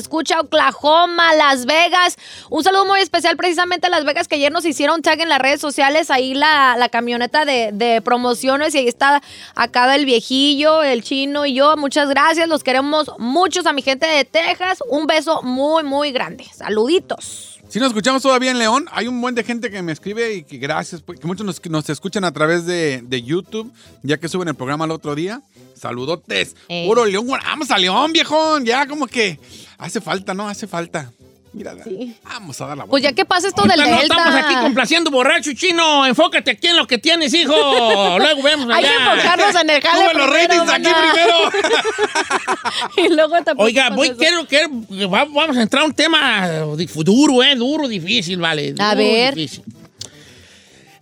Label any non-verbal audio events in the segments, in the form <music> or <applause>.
escucha, Oklahoma, Las Vegas. Un saludo muy especial precisamente a Las Vegas que ayer nos hicieron tag en las redes sociales. Ahí la, la camioneta de, de promociones y ahí está acá el viejillo, el chino y yo. Muchas gracias. Los queremos muchos a mi gente de Texas. Un beso muy, muy grande. Saluditos. Si nos escuchamos todavía en León, hay un buen de gente que me escribe y que gracias, pues, que muchos nos, nos escuchan a través de, de YouTube, ya que suben el programa el otro día. Saludotes. Puro León, vamos a León, viejón. Ya como que hace falta, ¿no? Hace falta. Mira, vamos a dar la Pues ya que pasa esto del Ahorita no Delta. estamos aquí complaciendo borracho chino. Enfócate aquí en lo que tienes, hijo. <laughs> Luego vemos Hay que allá. enfocarnos en el jale Sube los ratings aquí primero. <laughs> y luego te Oiga, voy, quiero, quiero, va- vamos a entrar a un tema duro, ¿eh? Duro, difícil, vale. A Duro, ver. difícil.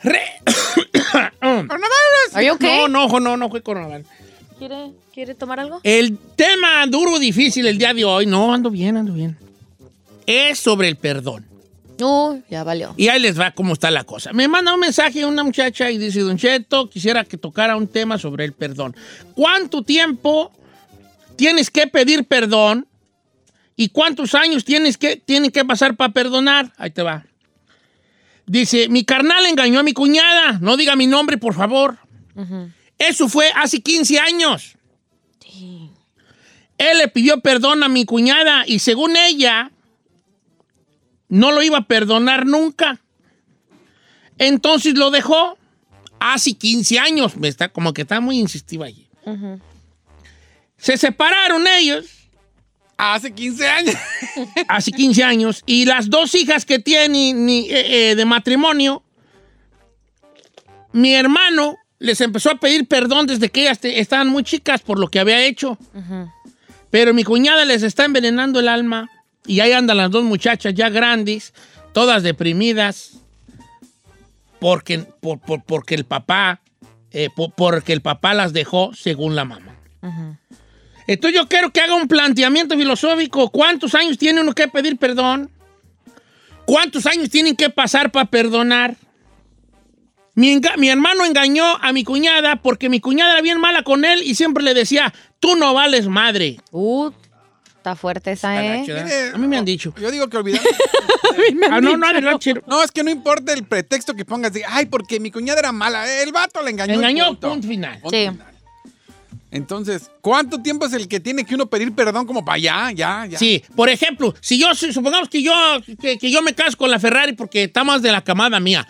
Re- <coughs> okay? No, no, no, no fue coronavirus. ¿Quiere, ¿Quiere tomar algo? El tema duro, difícil el día de hoy, no, ando bien, ando bien. Es sobre el perdón. No, ya valió. Y ahí les va cómo está la cosa. Me manda un mensaje una muchacha y dice, Don Cheto, quisiera que tocara un tema sobre el perdón. ¿Cuánto tiempo tienes que pedir perdón? ¿Y cuántos años tienes que, tienen que pasar para perdonar? Ahí te va. Dice, mi carnal engañó a mi cuñada. No diga mi nombre, por favor. Eso fue hace 15 años. Él le pidió perdón a mi cuñada y según ella, no lo iba a perdonar nunca. Entonces lo dejó hace 15 años. Me está, como que está muy insistiva allí. Se separaron ellos Hace 15 años. <laughs> hace 15 años y las dos hijas que tiene eh, eh, de matrimonio, mi hermano les empezó a pedir perdón desde que ellas te- estaban muy chicas por lo que había hecho. Pero mi cuñada les está envenenando el alma y ahí andan las dos muchachas ya grandes, todas deprimidas, porque, por- por- porque el papá, eh, por- porque el papá las dejó según la mamá. Entonces yo quiero que haga un planteamiento filosófico. ¿Cuántos años tiene uno que pedir perdón? ¿Cuántos años tienen que pasar para perdonar? Mi hermano engañó a mi cuñada porque mi cuñada era bien mala con él y siempre le decía, tú no vales madre. Uh, está fuerte esa, ¿eh? Mire, A mí me han dicho. Yo digo que olvidar. <laughs> Ah, no, no. No, es que no importa el pretexto que pongas de, ay, porque mi cuñada era mala. El vato le engañó. Engañó, punto. punto final. Punto Sí. final. Entonces, ¿cuánto tiempo es el que tiene que uno pedir perdón como para allá, ya, ya? Sí, por ejemplo, si yo, supongamos que yo, que, que yo me caso con la Ferrari porque está más de la camada mía.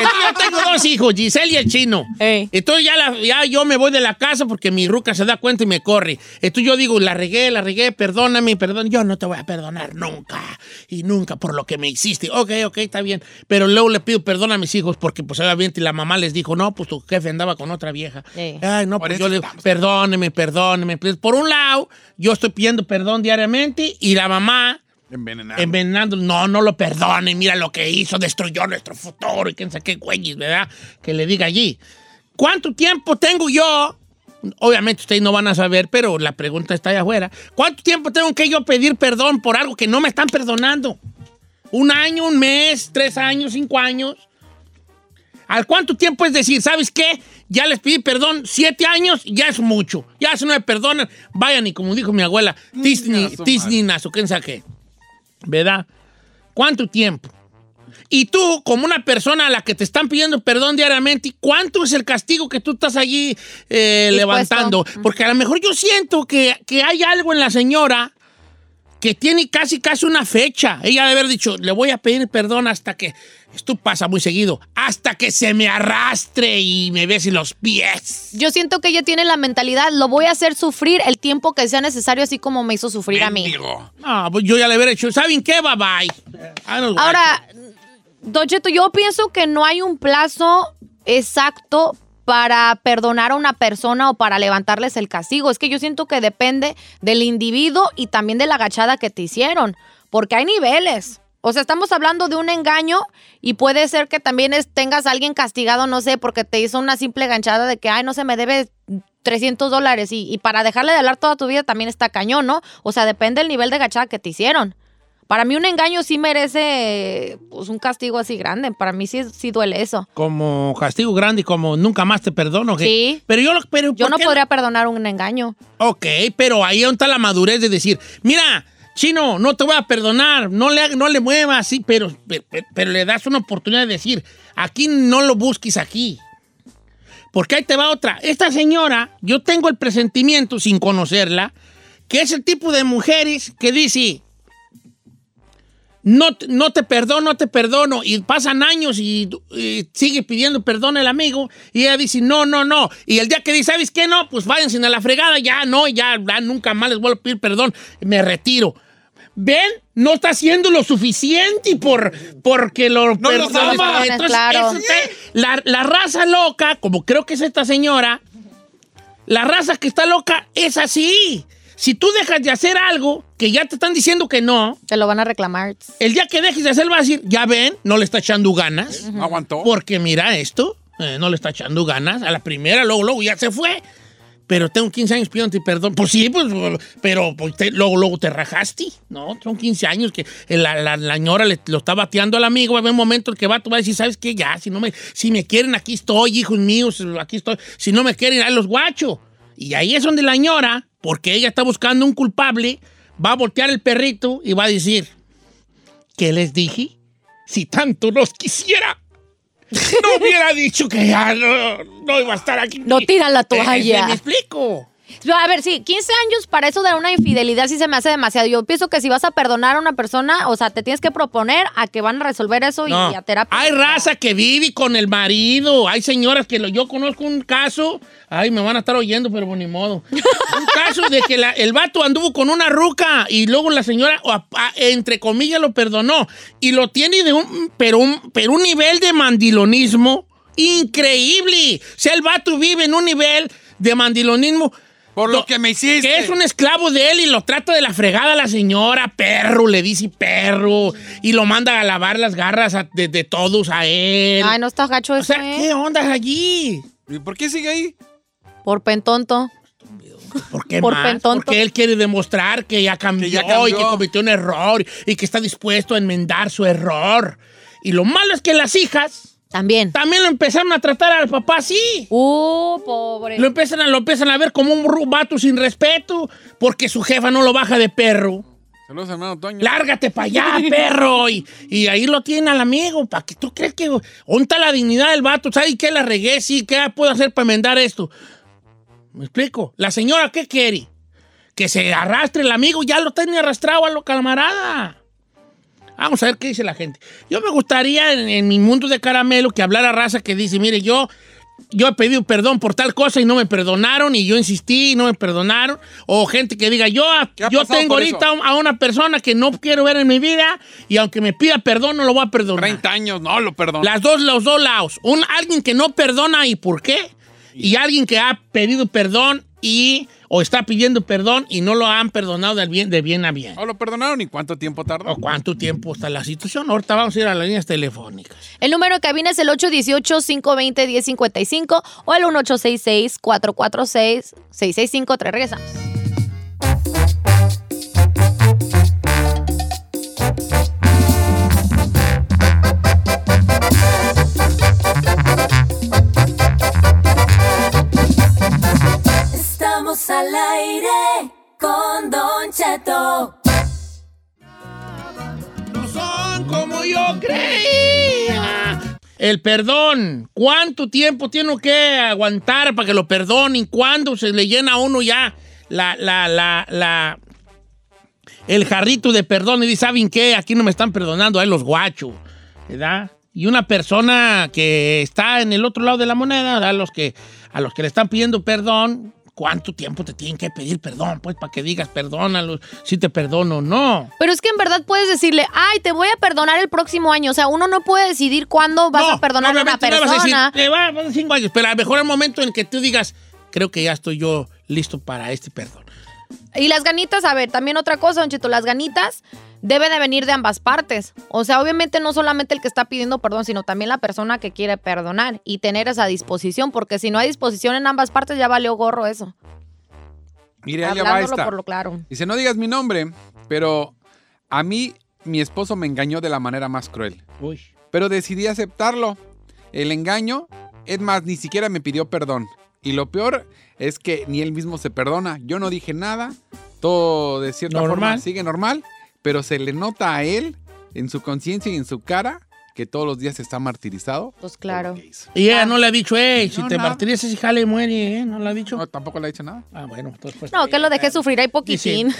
Entonces, yo tengo dos hijos, Giselle y el chino. Ey. Entonces ya, la- ya yo me voy de la casa porque mi ruca se da cuenta y me corre. Entonces yo digo, la regué, la regué, perdóname, perdón. Yo no te voy a perdonar nunca y nunca por lo que me hiciste. Ok, ok, está bien. Pero luego le pido perdón a mis hijos porque pues obviamente la mamá les dijo, no, pues tu jefe andaba con otra vieja. Ay, no, Por pues yo le digo, estamos. perdóneme, perdóneme. Pues, por un lado, yo estoy pidiendo perdón diariamente y la mamá Envenenado. envenenando, no, no lo perdone, mira lo que hizo, destruyó nuestro futuro y quién sabe qué güeyes, ¿verdad? Que le diga allí. ¿Cuánto tiempo tengo yo? Obviamente ustedes no van a saber, pero la pregunta está allá afuera. ¿Cuánto tiempo tengo que yo pedir perdón por algo que no me están perdonando? ¿Un año, un mes, tres años, cinco años? ¿Al cuánto tiempo es decir, ¿sabes qué? Ya les pedí perdón, siete años, ya es mucho. Ya si no me perdonan, vayan y como dijo mi abuela, Disney, Disney, o quién sabe qué. ¿Verdad? ¿Cuánto tiempo? Y tú, como una persona a la que te están pidiendo perdón diariamente, ¿cuánto es el castigo que tú estás allí eh, levantando? Porque a lo mejor yo siento que, que hay algo en la señora que tiene casi, casi una fecha. Ella debe haber dicho, le voy a pedir perdón hasta que, esto pasa muy seguido, hasta que se me arrastre y me bese los pies. Yo siento que ella tiene la mentalidad, lo voy a hacer sufrir el tiempo que sea necesario, así como me hizo sufrir a mí. No, pues yo ya le hubiera dicho, ¿saben qué? Bye bye. Ah, no, Ahora, Don Cheto, yo pienso que no hay un plazo exacto para perdonar a una persona o para levantarles el castigo. Es que yo siento que depende del individuo y también de la agachada que te hicieron, porque hay niveles. O sea, estamos hablando de un engaño y puede ser que también es- tengas a alguien castigado, no sé, porque te hizo una simple ganchada de que, ay, no se me debe 300 dólares y, y para dejarle de hablar toda tu vida también está cañón, ¿no? O sea, depende del nivel de gachada que te hicieron. Para mí un engaño sí merece pues, un castigo así grande. Para mí sí, sí duele eso. Como castigo grande y como nunca más te perdono. ¿qué? Sí. Pero yo, lo- pero Yo ¿por no qué podría perdonar un engaño. Ok, pero ahí está la madurez de decir, mira, chino, no te voy a perdonar, no le, no le muevas, sí, pero, pero, le das una oportunidad de decir, aquí no lo busques aquí. Porque ahí te va otra. Esta señora, yo tengo el presentimiento, sin conocerla, que es el tipo de mujeres que dice, no, no te perdono, no te perdono. Y pasan años y, y sigue pidiendo perdón el amigo. Y ella dice, no, no, no. Y el día que dice, ¿sabes qué? No, pues váyanse a la fregada. Ya, no, ya, ya nunca más les vuelvo a pedir perdón. Me retiro. ¿Ven? No está haciendo lo suficiente por, porque lo No los perdona. ama. Entonces, Claro. la, la raza loca, como creo que es esta señora, la raza que está loca es así. Si tú dejas de hacer algo que ya te están diciendo que no, Te lo van a reclamar. el día que dejes de hacerlo va a decir, ya ven, no le está echando ganas. ¿No aguantó? Porque mira esto, eh, no le está echando ganas. A la primera, luego, luego ya se fue. Pero tengo 15 años pidiéndote perdón. Pues sí, pues, pero pues, luego, luego te rajaste, ¿no? Son 15 años que la, la, la le, lo está bateando al amigo. Va a un momento en que va, tú vas a decir, ¿sabes qué? Ya, si, no me, si me quieren, aquí estoy, hijos míos, aquí estoy. Si no me quieren, ahí los guachos. Y ahí es donde la ñora, porque ella está buscando un culpable, va a voltear el perrito y va a decir, ¿qué les dije? Si tanto los quisiera, no hubiera dicho que ya no, no iba a estar aquí. No tiran la Eh, toalla. ¿Me explico? A ver, sí, 15 años para eso de una infidelidad sí se me hace demasiado. Yo pienso que si vas a perdonar a una persona, o sea, te tienes que proponer a que van a resolver eso y, a terapia. Hay raza que vive con el marido. Hay señoras que lo, yo conozco un caso. Ay, me van a estar oyendo, pero ni modo. un <laughs> caso de que la- el vato anduvo con una ruca y luego la señora, entre comillas, lo perdonó. Y lo tiene de un, pero un, pero un nivel de mandilonismo increíble. O sea, el vato vive en un nivel de mandilonismo. Por lo que me hiciste. Que es un esclavo de él y lo trata de la fregada a la señora, perro, le dice perro, y lo manda a lavar las garras a- de, de todos a él. Ay, no está gacho o eso, sea, ¿eh? ¿qué onda allí? ¿Y por qué sigue ahí? Por pentonto. ¿Por qué Por más? pentonto. Porque él quiere demostrar que ya, cambió, Que ya cambió. y que cometió un error y que está dispuesto a enmendar su error. Y lo malo es que las hijas También. también lo empezaron a tratar al papá así. Uh, pobre. Lo empiezan, a, lo empiezan a ver como un vato sin respeto porque su jefa no lo baja de perro. Saludos, hermano Toño. Lárgate para allá, <laughs> perro. Y, y ahí lo tiene al amigo. ¿Para que tú crees que ¿dónde está la dignidad del vato? ¿Sabes qué la regué? Sí, ¿qué puedo hacer para enmendar esto? ¿Me explico? La señora, ¿qué quiere? Que se arrastre el amigo. Ya lo tiene arrastrado a lo camarada. Vamos a ver qué dice la gente. Yo me gustaría en, en mi mundo de caramelo que hablara raza que dice, mire, yo, yo he pedido perdón por tal cosa y no me perdonaron y yo insistí y no me perdonaron. O gente que diga, yo, ¿Qué ha yo tengo ahorita a una persona que no quiero ver en mi vida y aunque me pida perdón no lo voy a perdonar. 30 años, no lo perdono. Las dos, los dos lados. Un, alguien que no perdona y por qué. Y alguien que ha pedido perdón y o está pidiendo perdón y no lo han perdonado de bien, de bien a bien. ¿No lo perdonaron y cuánto tiempo tardó? ¿O cuánto tiempo está la situación? Ahorita vamos a ir a las líneas telefónicas. El número de cabina es el 818-520-1055 o el 1866-446-6653. Regresamos. Cheto. No son como yo creía. El perdón. ¿Cuánto tiempo tiene que aguantar para que lo perdonen? ¿Cuándo se le llena a uno ya la, la, la, la, el jarrito de perdón y dice, ¿saben qué? Aquí no me están perdonando, ahí los guachos, ¿verdad? Y una persona que está en el otro lado de la moneda. A los que, a los que le están pidiendo perdón, ¿cuánto tiempo te tienen que pedir perdón? Pues para que digas, perdónalo, si te perdono o no. Pero es que en verdad puedes decirle, ay, te voy a perdonar el próximo año. O sea, uno no puede decidir cuándo vas No, a perdonar a una no vas a decir, persona. "Te va, van cinco años, pero a lo mejor el momento en que tú digas, creo que ya estoy yo listo para este perdón. Y las ganitas, a ver, también otra cosa, Don Cheto, las ganitas deben de venir de ambas partes. O sea, obviamente no solamente el que está pidiendo perdón, sino también la persona que quiere perdonar y tener esa disposición, porque si no hay disposición en ambas partes, ya valió gorro eso. Mire, allá va Hablándolo esta. por lo claro. Dice, no digas mi nombre, pero a mí mi esposo me engañó de la manera más cruel. Uy. Pero decidí aceptarlo. El engaño, es más, ni siquiera me pidió perdón. Y lo peor es que ni él mismo se perdona. Yo no dije nada, todo de cierta Normal. forma sigue normal, pero se le nota a él, en su conciencia y en su cara, que todos los días está martirizado. Pues claro. Y ella no le ha dicho, hey, si No, te nada. martirizas y jale, muere, ¿eh? No le ha dicho. No, tampoco le ha dicho nada. Ah, bueno, entonces pues. No, que lo dejé sufrir ahí poquitín.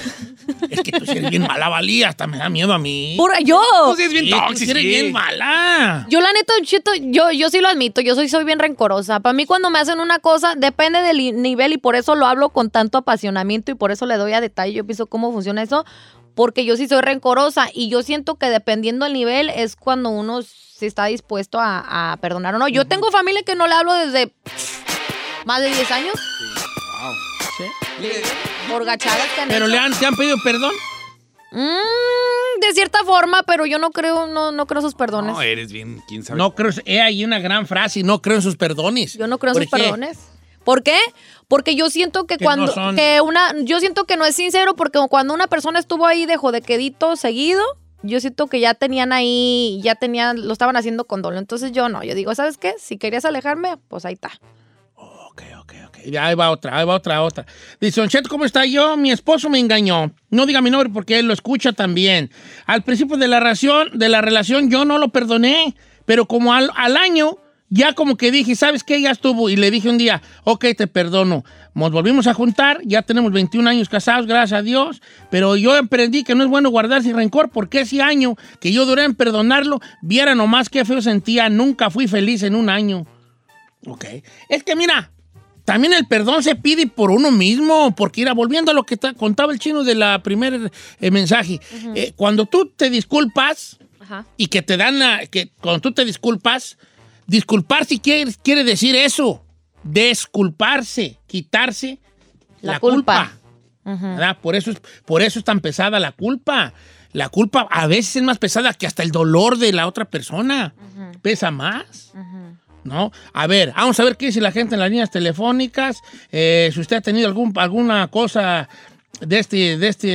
Es que tú sí eres bien mala, valía, hasta me da miedo a mí. Pura, yo. Tú sí eres bien Sí, tóxico. eres bien mala. Yo la neta, Don Cheto, yo, yo sí lo admito, yo soy, soy bien rencorosa. Para mí cuando me hacen una cosa, depende del nivel y por eso lo hablo con tanto apasionamiento y por eso le doy a detalle, yo pienso cómo funciona eso, porque yo sí soy rencorosa y yo siento que dependiendo del nivel es cuando uno sí está dispuesto a, a perdonar o no. Yo tengo familia que no le hablo desde más de 10 años Wow. Sí. por gachadas que han Pero hecho. le han, te han pedido perdón. Mm, de cierta forma, pero yo no creo, no, no creo sus perdones. No, eres bien, quién sabe. No creo, he ahí una gran frase, no creo en sus perdones. Yo no creo en ¿Por sus qué? perdones. ¿Por qué? Porque yo siento que, Que cuando no son- que una yo siento que no es sincero porque cuando una persona estuvo ahí de jodequedito seguido, yo siento que ya tenían ahí, ya tenían, lo estaban haciendo con dolo. Entonces yo no, yo digo, ¿sabes qué? Si querías alejarme, pues ahí está. Ok, ok, ok. Ahí va otra, ahí va otra, otra. Dice, Don Cheto, ¿cómo está yo? Mi esposo me engañó. No diga mi nombre porque él lo escucha también. Al principio de la relación, de la relación yo no lo perdoné, pero como al, al año ya como que dije, ¿sabes qué? Ya estuvo. Y le dije un día, ok, te perdono. Nos volvimos a juntar, ya tenemos 21 años casados, gracias a Dios, pero yo aprendí que no es bueno guardarse rencor porque ese año que yo duré en perdonarlo, viera nomás qué feo sentía, nunca fui feliz en un año. Ok. Es que mira, también el perdón se pide por uno mismo, porque ir volviendo a lo que ta- contaba el chino de la primer eh, mensaje, eh, cuando tú te disculpas Ajá. y que te dan, la- que cuando tú te disculpas, disculpar si quiere, quiere decir eso, desculparse, quitarse la, La culpa. culpa. ¿verdad? Por, eso es, por eso es tan pesada la culpa. La culpa a veces es más pesada que hasta el dolor de la otra persona. Pesa más. ¿No? A ver, vamos a ver qué dice la gente en las líneas telefónicas. Eh, si usted ha tenido algún, alguna cosa de este, de, este,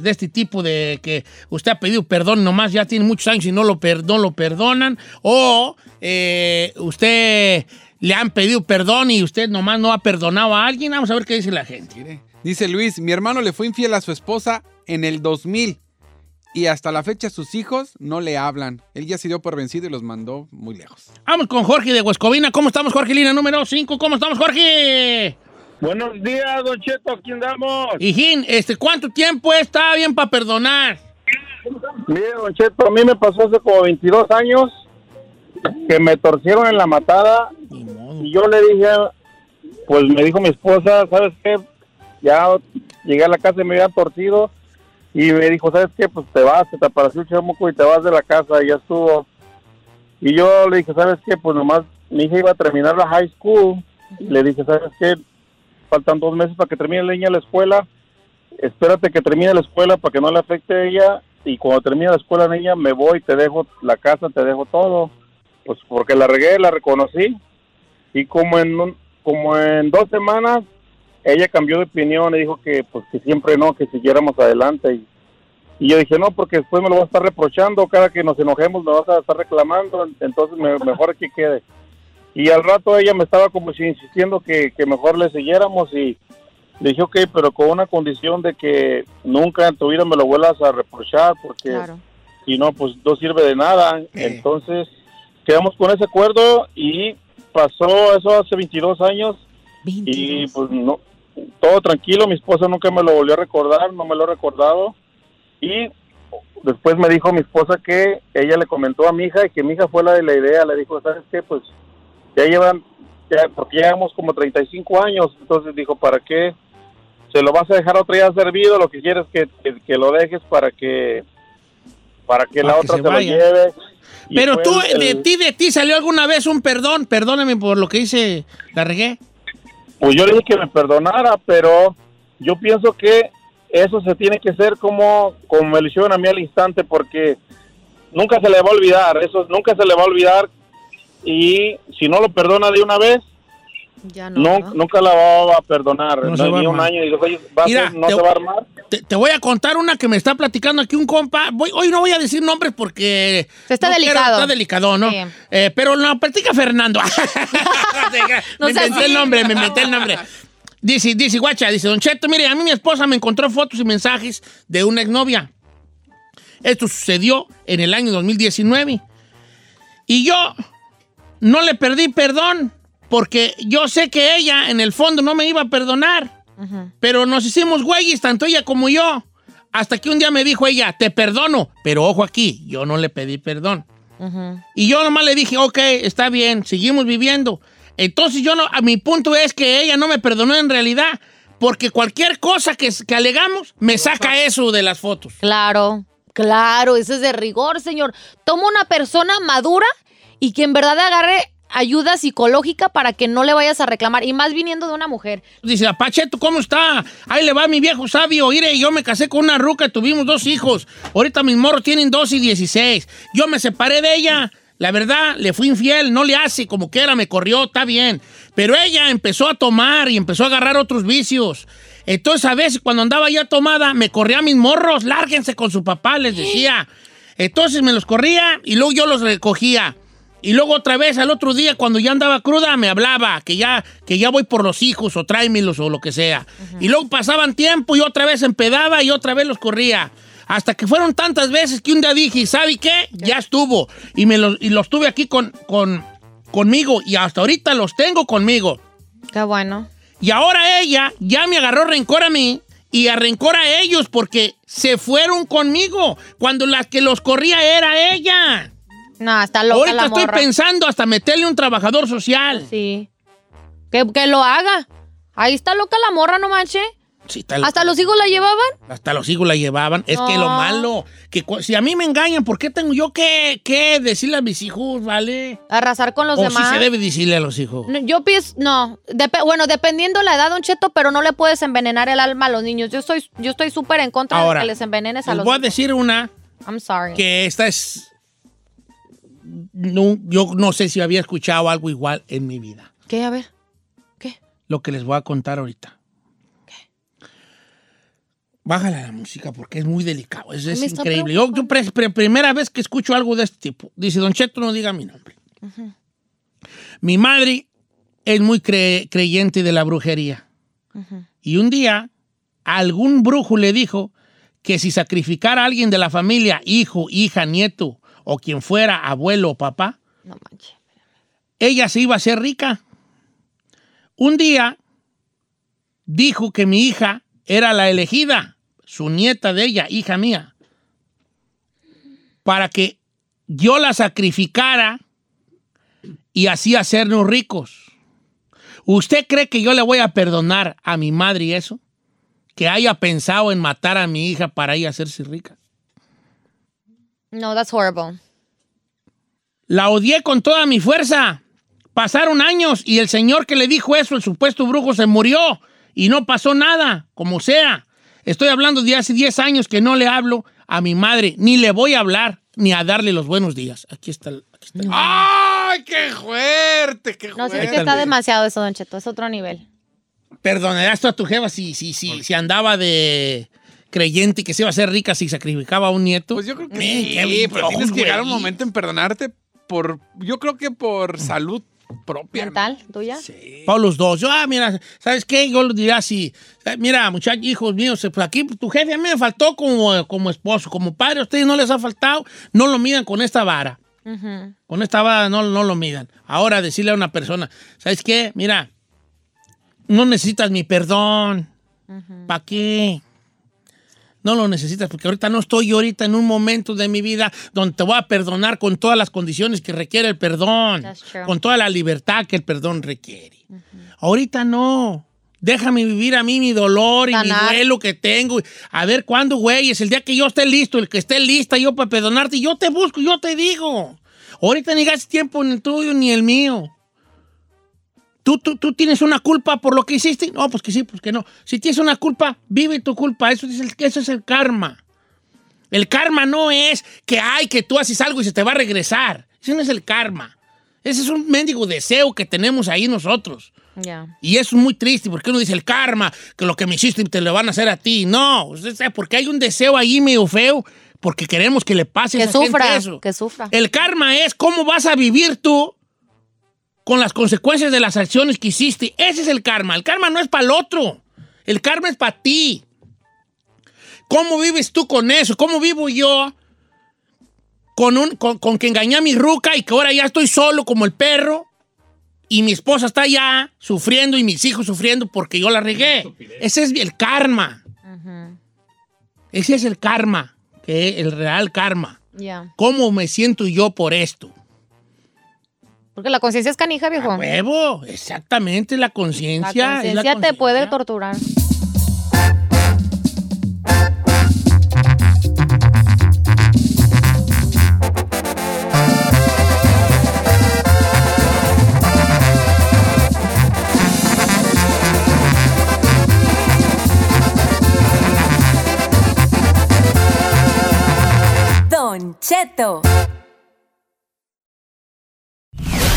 de este tipo de que usted ha pedido perdón nomás ya tiene muchos años y no lo, per- no lo perdonan. O eh, usted le han pedido perdón y usted nomás no ha perdonado a alguien. Vamos a ver qué dice la gente. Dice Luis, mi hermano le fue infiel a su esposa en el 2000 y hasta la fecha sus hijos no le hablan. Él ya se dio por vencido y los mandó muy lejos. Vamos con Jorge de Huescovina. ¿Cómo estamos, Jorge? Lina número 5. ¿Cómo estamos, Jorge? Buenos días, Don Cheto, aquí andamos. Hijín, este, ¿cuánto tiempo está bien para perdonar? Mire, Don Cheto, a mí me pasó hace como 22 años que me torcieron en la matada y yo le dije, pues me dijo mi esposa, ¿sabes qué? Ya llegué a la casa y me habían torcido y me dijo, ¿sabes qué? Pues te vas, te apareció el chamuco y te vas de la casa y ya estuvo. Y yo le dije, ¿sabes qué? Pues nomás mi hija iba a terminar la high school. Y le dije, ¿sabes qué? Faltan dos meses para que termine la niña la escuela. Espérate que termine la escuela para que no le afecte a ella. Y cuando termine la escuela, niña, me voy, te dejo la casa, te dejo todo. Pues porque la regué, la reconocí. Y como en, como en dos semanas, ella cambió de opinión y dijo que pues que siempre no, que siguiéramos adelante. Y, y yo dije, no, porque después me lo vas a estar reprochando, cada que nos enojemos me vas a estar reclamando, entonces me- mejor que quede. Y al rato ella me estaba como si insistiendo que, que mejor le siguiéramos y le dije, ok, pero con una condición de que nunca en tu vida me lo vuelvas a reprochar, porque Claro. si no, pues no sirve de nada. Entonces, quedamos con ese acuerdo y pasó eso hace 22 años y pues no, todo tranquilo, mi esposa nunca me lo volvió a recordar, no me lo ha recordado. Y después me dijo mi esposa que ella le comentó a mi hija y que mi hija fue la de la idea, le dijo, ¿sabes qué? Pues ya llevan, ya, porque llevamos como 35 años, entonces dijo, ¿para qué? Se lo vas a dejar a otra ya servido, lo que quieres que, que, que lo dejes para que para que Para la que otra se se, lo lleve. Pero tú, el- de ti, de ti salió alguna vez un perdón, perdóname por lo que hice, la regué. Pues yo le dije que me perdonara, pero yo pienso que eso se tiene que hacer como, como me lo hicieron a mí al instante, porque nunca se le va a olvidar, eso nunca se le va a olvidar. Y si no lo perdona de una vez, Ya no. No, ¿verdad? nunca la va a perdonar. No No, se va a ni un año. Y luego, ¿va a ser- no te- se va a armar. Te, te voy a contar una que me está platicando aquí un compa. Voy- hoy no voy a decir nombres porque... Está no quiero- delicado. está delicado, ¿no? Sí. Eh, pero no, platica Fernando. <laughs> <laughs> No me inventé el nombre, me inventé el nombre. Dice, dice, guacha, dice, Don Cheto, mire, a mí mi esposa me encontró fotos y mensajes de una exnovia. Esto sucedió en el año 2019. Y yo no le perdí perdón porque yo sé que ella en el fondo no me iba a perdonar. Pero nos hicimos güeyes, tanto ella como yo. Hasta que un día me dijo ella, te perdono. Pero ojo aquí, yo no le pedí perdón. Y yo nomás le dije, ok, está bien, seguimos viviendo. Entonces yo no, a mi punto es que ella no me perdonó en realidad. Porque cualquier cosa que, que alegamos me saca eso de las fotos. Claro, claro, eso es de rigor, señor. Toma una persona madura y que en verdad agarre ayuda psicológica para que no le vayas a reclamar. Y más viniendo de una mujer. Dice, Pacheto, ¿cómo está? Ahí le va mi viejo sabio. Mire, yo me casé con una ruca, tuvimos dos hijos. Ahorita mis morros tienen 12 y 16. Yo me separé de ella. La verdad, le fui infiel, no le hace, como quiera, me corrió, está bien. Pero ella empezó a tomar y empezó a agarrar otros vicios. Entonces, a veces, cuando andaba ya tomada, me corría a mis morros, lárguense con su papá, les decía. Entonces me los corría y luego yo los recogía. Y luego otra vez al otro día, cuando ya andaba cruda, me hablaba que ya, que ya voy por los hijos o tráemelos o lo que sea. Y luego pasaban tiempo y otra vez empedaba y otra vez los corría. Hasta que fueron tantas veces que un día dije, ¿sabe qué? Ya estuvo. Y, me los, y los tuve aquí con, con, conmigo y hasta ahorita los tengo conmigo. Qué bueno. Y ahora ella ya me agarró rencor a mí y a rencor a ellos porque se fueron conmigo cuando la que los corría era ella. No, está loca Ahorita la estoy morra. pensando hasta meterle un trabajador social. Sí. Que, que lo haga. Ahí está loca la morra, no manche. Sí, está loca. ¿Hasta los hijos la llevaban? Hasta los hijos la llevaban. Es que lo malo, que si a mí me engañan, ¿por qué tengo yo que, que decirle a mis hijos, vale? Arrasar con los o demás. si se debe decirle a los hijos. No, Yo pienso, no, bueno, dependiendo la edad, Don Cheto, pero no le puedes envenenar el alma a los niños. Yo estoy, yo estoy súper en contra Ahora, de que les envenenes a Les los voy a niños. decir una I'm sorry. que esta es... No, yo no sé si había escuchado algo igual en mi vida. ¿Qué? A ver. ¿Qué? Lo que les voy a contar ahorita. Bájale la música porque es muy delicado. Es, increíble. Yo, yo pre- pre- primera vez que escucho algo de este tipo. Dice, Don Cheto, no diga mi nombre. Mi madre es muy cre- creyente de la brujería. Y un día, algún brujo le dijo que si sacrificara a alguien de la familia, hijo, hija, nieto, o quien fuera, abuelo o papá, No manches. ella se iba a hacer rica. Un día dijo que mi hija era la elegida, su nieta de ella, hija mía, para que yo la sacrificara y así hacernos ricos. ¿Usted cree que yo le voy a perdonar a mi madre y eso? Que haya pensado en matar a mi hija para ella hacerse rica. No, that's horrible. La odié con toda mi fuerza. Pasaron años y el señor que le dijo eso, el supuesto brujo, se murió y no pasó nada, como sea. Estoy hablando de hace 10 años que no le hablo a mi madre, ni le voy a hablar, ni a darle los buenos días. Aquí está. el- Aquí está ¡Ay, qué fuerte! ¡Qué No, sé que está demasiado eso, Don Cheto. Es otro nivel. Perdonarás tú a tu jefa si, si, si, si andaba de creyente que se iba a hacer rica si sacrificaba a un nieto. Pues yo creo que Eh, sí, pero tienes que llegar a un momento en perdonarte por, yo creo que por salud propia. ¿Mental? ¿Tuya? Para los dos. Yo, ah, mira, ¿sabes qué? Yo lo diría así. "Eh, Mira, muchachos, hijos míos, pues aquí tu jefe a mí me faltó como, como esposo, como padre, a ustedes no les ha faltado, no lo midan con esta vara. Ujú. Con esta vara no, no lo midan. Ahora decirle a una persona, ¿sabes qué? Mira, no necesitas mi perdón. ¿Para qué? No lo necesitas porque ahorita no estoy ahorita en un momento de mi vida donde te voy a perdonar con todas las condiciones que requiere el perdón, con toda la libertad que el perdón requiere. Ahorita no. Déjame vivir a mí mi dolor y mi Sanar. duelo que tengo. A ver cuándo, güey, es el día que yo esté listo, el que esté lista yo para perdonarte, yo te busco, yo te digo. Ahorita ni gastes tiempo en el tuyo ni el mío. ¿Tú, tú, tú tienes una culpa por lo que hiciste? No, pues que sí, pues que no. Si tienes una culpa, vive tu culpa. Eso es el, eso es el karma. El karma no es que, ay, que tú haces algo y se te va a regresar. Ese no es el karma. Ese es un mendigo deseo que tenemos ahí nosotros. Y eso es muy triste porque uno dice el karma, que lo que me hiciste te lo van a hacer a ti. No, porque hay un deseo ahí medio feo porque queremos que le pase a Que gente sufra, eso. que sufra. El karma es cómo vas a vivir tú con las consecuencias de las acciones que hiciste. Ese es el karma. El karma no es para el otro. El karma es para ti. ¿Cómo vives tú con eso? ¿Cómo vivo yo con, un, con, con que engañé a mi ruca y que ahora ya estoy solo como el perro? Y mi esposa está allá sufriendo y mis hijos sufriendo porque yo la regué. Ese es el karma. Ese es el karma, que el real karma. ¿Cómo me siento yo por esto? Porque la conciencia es canija, viejo. A huevo, exactamente, la conciencia. la conciencia te puede torturar. Don Cheto.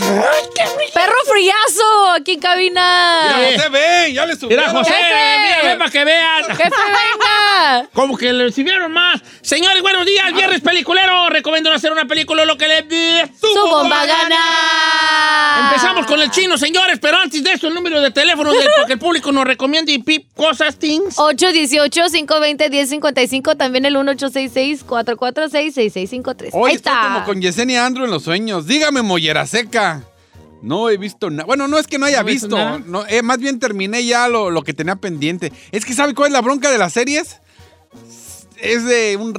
¡Perro friazo! Aquí en cabina. Mira, José, ven, ya le subí. Mira, José, ¡Jefe! mira, ven para que vean. ¡Jefe, venga! <laughs> Como que le recibieron más. Señores, buenos días, Viernes Peliculero. Recomiendo hacer una película lo que le ¡Su bomba gana! Empezamos con el chino, señores, pero antes de eso, el número de teléfono del, para que el público nos recomiende y pip cosas, things. 818-520-1055, también el 1866-446-6653. Hoy Ahí estoy está. como con Yesenia Andrew en los sueños. Dígame, mollera seca. No he visto nada. Bueno, no es que no haya ¿No has visto? No, eh, más bien terminé ya lo, lo que tenía pendiente. Es que, ¿sabe cuál es la bronca de las series? Es de un.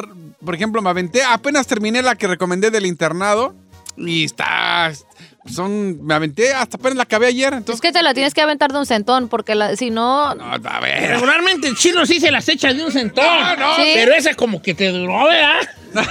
Por ejemplo, me aventé. Apenas terminé la que recomendé del internado. Y está. Son. Me aventé hasta apenas la acabé ayer. Es que te la tienes que aventar de un centón, porque la- si no... No, a ver. Regularmente el chino sí se las echa de un centón. No, no. Sí. Pero esa como que te duró, ¿verdad? <laughs>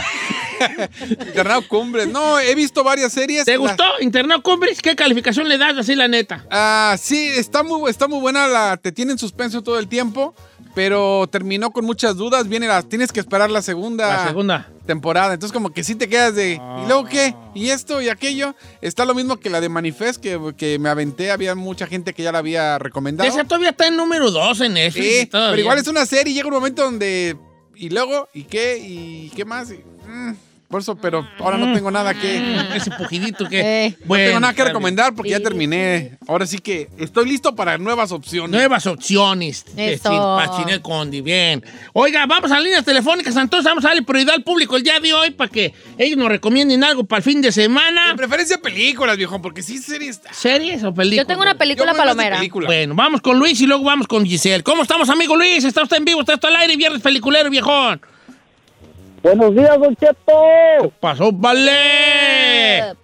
<laughs> Internado Cumbres. No, he visto varias series. ¿Te La- gustó? Internado Cumbres, ¿qué calificación le das así la neta? Ah, sí, está muy, está muy buena, la, te tiene en suspenso todo el tiempo, pero terminó con muchas dudas, viene la, tienes que esperar la segunda, La segunda. temporada, entonces como que sí te quedas de, ¿y luego qué? ¿Y esto y aquello? Está lo mismo que la de Manifest, que, que me aventé, había mucha gente que ya la había recomendado. Esa todavía está en número 2 en Netflix. Sí, pero igual es una serie llega un momento donde, ¿y luego? ¿Y qué? ¿Y qué más? Y, mm, por eso, pero ahora no tengo nada que... <laughs> Ese pujidito que... Eh. No tengo nada que recomendar porque ya Sí. terminé. Ahora sí que estoy listo para nuevas opciones. Nuevas opciones. Para Chinel Condi, bien. Oiga, vamos a las líneas telefónicas, entonces vamos a darle prioridad al público el día de hoy para que ellos nos recomienden algo para el fin de semana. De preferencia películas, viejo, porque sí series. ¿Series o películas? Yo tengo una película palomera. película. Bueno, vamos con Luis y luego vamos con Giselle. ¿Cómo estamos, amigo Luis? ¿Está usted en vivo? ¿Está usted al aire? Viernes peliculero, viejón. Buenos días, Don Cheto. Pasó, vale.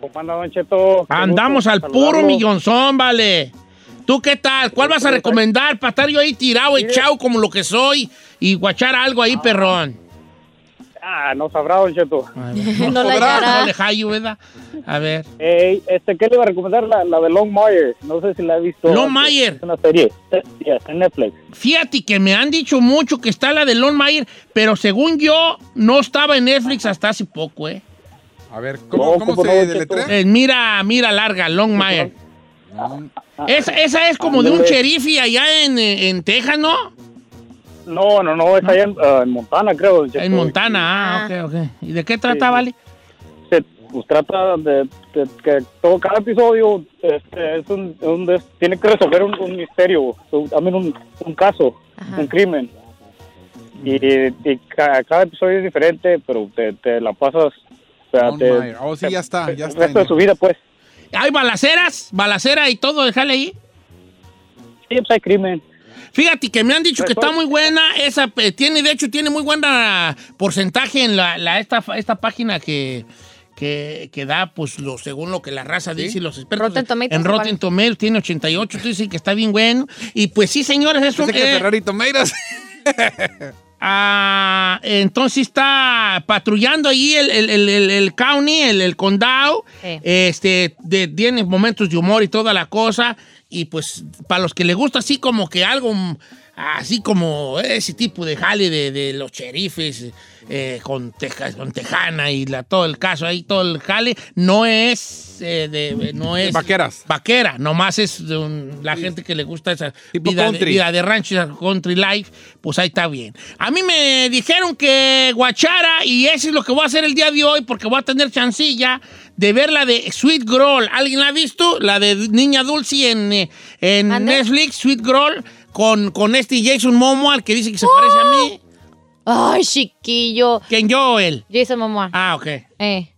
¿Cómo anda, Don Cheto? Qué Andamos al puro saludarlo. millonzón, vale. ¿Tú qué tal? ¿Cuál vas a recomendar para estar yo ahí tirado, echado como lo que soy y guachar algo ahí, perrón? Ah, no sabrá, Don Cheto. <laughs> No hallará. No le hallo, ¿verdad? A ver. Ey, este, ¿qué le iba a recomendar? La, la de Long Meyer. No sé si la ha visto. Long antes. Meyer. Es una serie. Eh, sí, está en Netflix. Fíjate que me han dicho mucho que está la de Lon Mayer, pero según yo, no estaba en Netflix hasta hace poco, ¿eh? A ver, ¿cómo, No, cómo ¿cómo se deletrea? Eh, mira, mira larga, Long Mayer. Esa, esa es como de un sheriff allá en, eh, en Texas, ¿no? No, no, no, es allá en, ah, en Montana, creo. En Montana, ah, ok, ok. ¿Y de qué trata, Sí. vale? Se- pues trata de, de que todo cada episodio este, es un, un des- tiene que resolver un, un misterio, mean, un, un caso, Ajá. un crimen. Y, y ca- cada episodio es diferente, pero te, te la pasas. O sea, te-. Oh, sí, ya está, ya el resto de su vida, pues. ¿Hay balaceras? ¿Balacera y todo? Déjale ahí. Sí, pues hay crimen. Fíjate que me han dicho que está muy buena. Esa eh, tiene, de hecho, tiene muy buena porcentaje en la, la- esta, esta página que, que, que da, pues, lo, según lo que la raza dice y los expertos. Rotten Tomatoes, en Rotten ¿cuál? Tomatoes tiene 88, tú dices que está bien bueno. Y pues sí, señores, eso Pensé que eh, Ferrari Tomeiras. <laughs> ah, entonces está patrullando ahí el, el, el, el- el county, el, el condado. Sí. Este, de- tiene momentos de humor y toda la cosa. Y pues, para los que les gusta así como que algo, así como ese tipo de jale de, de los sheriffes eh, con, teja- con Tejana y la, todo el caso ahí, todo el jale, no es, eh, de, no es Vaqueras. vaquera, nomás es de un- la gente que le gusta esa Tipo vida de, vida de rancho, esa country life, pues ahí está bien. A mí me dijeron que Guachara, y eso es lo que voy a hacer el día de hoy, porque voy a tener chancilla de ver la de Sweet Girl. ¿Alguien la ha visto? La de Niña Dulce en, eh, en. Netflix, Sweet Girl, con, con este Jason Momoa, al que dice que se parece a mí. Ay, chiquillo. ¿Quién yo o él? Jason Momoa. Ah, ok. Eh,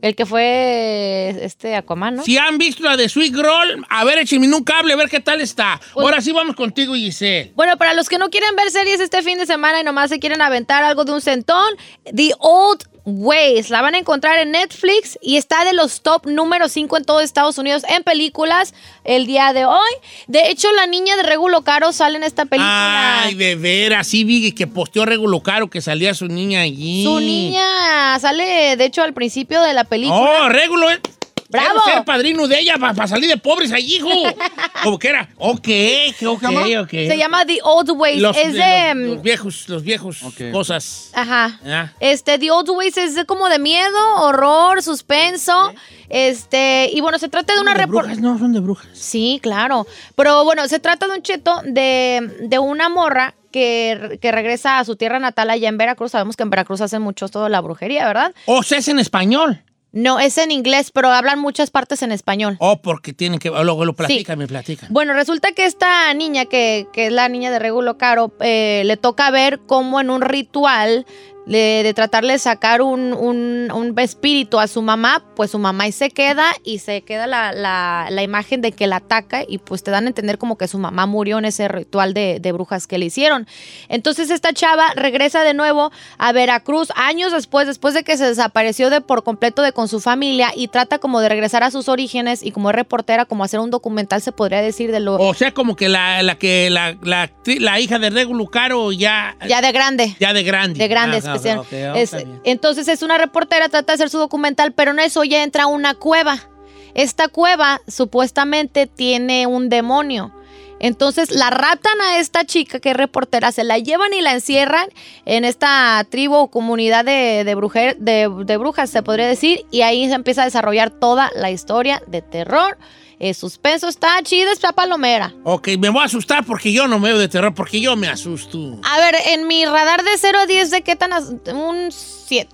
el que fue este Aquaman, ¿no? Si han visto la de Sweet Girl, a ver, échenme un cable, a ver qué tal está. Pues- Ahora sí vamos contigo, Giselle. Bueno, para los que no quieren ver series este fin de semana y nomás se quieren aventar algo de un centón, The Old Ways. La van a encontrar en Netflix y está de los top número 5 en todo Estados Unidos en películas el día de hoy. De hecho, la niña de Regulo Caro sale en esta película. Ay, de veras, sí vi que posteó Regulo Caro que salía su niña allí. Su niña sale, de hecho, al principio de la película. Oh, Regulo. ¡Bravo! Quiero ser padrino de ella para salir de pobres allí, hijo. <laughs> ¿Cómo que era? Ok, ok, ok. Se llama The Old Ways. Los, es de de... los- los viejos, los viejos cosas. Ajá. Ah. Este, The Old Ways es de como de miedo, horror, suspenso. Este, y bueno, se trata de una ¿De brujas? No, son de brujas. Sí, claro. Pero bueno, se trata de un cheto de, de una morra que, que regresa a su tierra natal allá en Veracruz. Sabemos que en Veracruz hacen mucho todo la brujería, ¿verdad? O sea, es en español. No, es en inglés, pero hablan muchas partes en español. O porque tienen que. Luego lo platican, me platican. Bueno, resulta que esta niña, que, que es la niña de Regulo Caro, eh, le toca ver cómo en un ritual de, de tratarle de sacar un, un- un espíritu a su mamá, pues su mamá ahí se queda y se queda la, la- la imagen de que la ataca y pues te dan a entender como que su mamá murió en ese ritual de, de brujas que le hicieron. Entonces esta chava regresa de nuevo a Veracruz años después, después de que se desapareció de por completo de con su familia y trata como de regresar a sus orígenes y como es reportera, como hacer un documental se podría decir de lo... O sea, como que la, la que la, la, la hija de Regulo Caro ya. Ya de grande. ya de grande. De grande, Ah, Es- entonces es una reportera, trata de hacer su documental, pero en eso ya entra una cueva. Esta cueva supuestamente tiene un demonio. Entonces la ratan a esta chica que es reportera, se la llevan y la encierran en esta tribu o comunidad de, de, brujer- de- de brujas, se podría decir, y ahí se empieza a desarrollar toda la historia de terror. Eh, suspenso está chida, está palomera. Ok, me voy a asustar porque yo no me veo de terror, porque yo me asusto. A ver, en mi radar de 0 a 10, ¿de qué tan? Un 7.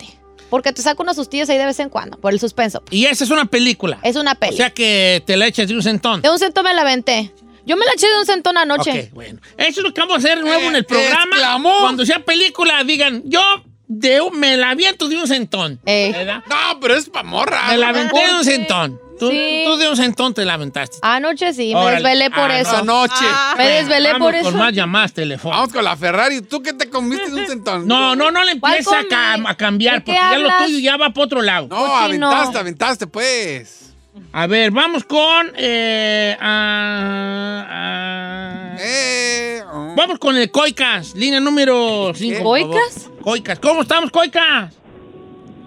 Porque te saco unos sustillos ahí de vez en cuando, por el suspenso. Y esa es una película. Es una peli. O sea que te la echas de un centón. de un centón me la aventé. Yo me la eché de un centón anoche. Ok, bueno. Eso es lo que vamos a hacer nuevo en el Eh, programa. exclamó. Cuando sea película, digan, yo de un- me la aviento de un centón. ¿Verdad? No, pero es pa' morra. Me la aventé de un centón. Tú, Sí. tú de un centón te la aventaste. Anoche sí, me desvelé por Ah, eso. Anoche. Me desvelé Vamos por eso. con más llamadas telefónicas. Vamos con la Ferrari. ¿Tú qué te comiste de un centón? No, no, no le ¿Cuál empieces a, cambiar, ¿De qué porque ya lo tuyo ya va para otro lado. No, Cochino. aventaste, aventaste, pues. A ver, vamos con. eh, ah, ah, Eh, oh. Vamos con el Coicas, línea número 5. ¿Coicas? Coicas, ¿cómo estamos, Coicas?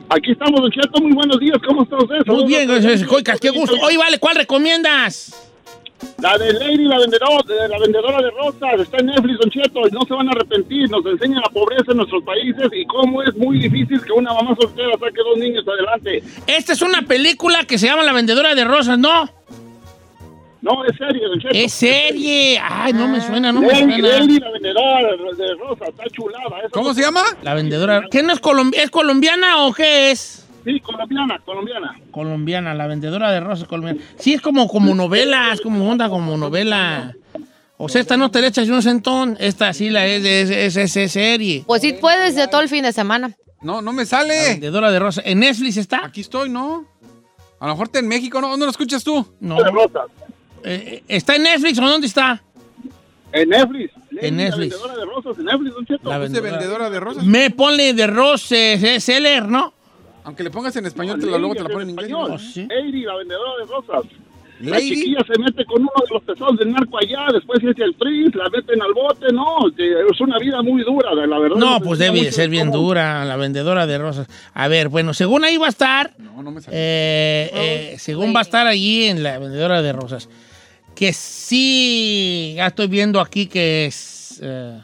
Aquí estamos, Don Cheto. Muy buenos días. ¿Cómo está usted? Muy bien, Coicas, qué gusto. Hoy vale, ¿cuál recomiendas? La de Lady, la vendedora, la vendedora de rosas. Está en Netflix, Don Cheto. Y no se van a arrepentir. Nos enseña la pobreza en nuestros países y cómo es muy difícil que una mamá soltera saque dos niños adelante. Esta es una película que se llama La Vendedora de Rosas, ¿no? No, es serio, Don Cheto. Es serie. Ay, no me suena, no me Lady, suena. Lady, la vendedora de, rosas. Está chulada. Esa ¿Cómo se llama? La vendedora. ¿Qué no es, colombi- es colombiana o qué es? Sí, colombiana, colombiana. Colombiana, la vendedora de rosas colombiana. Sí, es como, como novela, es como onda, como novela. O sea, esta no te le echas un centón, esta sí la es, es, es, es- es serie. Pues sí puedes de todo el fin de semana. No, no me La sale. vendedora de rosas. ¿En Netflix está? Aquí estoy, ¿no? A lo mejor está en México, ¿no? ¿Dónde lo escuchas tú? No. De rosas. Eh, ¿Está en Netflix o dónde está? En Netflix. En Netflix. La vendedora de rosas en Netflix, Don Cheto. La vendedora. vendedora de rosas. Me pone de roses, es seller, ¿no? Aunque le pongas en español, te lo, luego te la ponen en inglés. Español. Oh, sí. Lady, la vendedora de rosas. La Lady. chiquilla se mete con uno de los tesoros del narco allá, después es el Prince, la meten al bote, no, es una vida muy dura, de la verdad. No, se pues debe de ser bien dura la vendedora de rosas. A ver, bueno, según ahí va a estar, No, no me salió. eh, eh, según va a estar allí en la vendedora de rosas, que sí, ya estoy viendo aquí que es eh,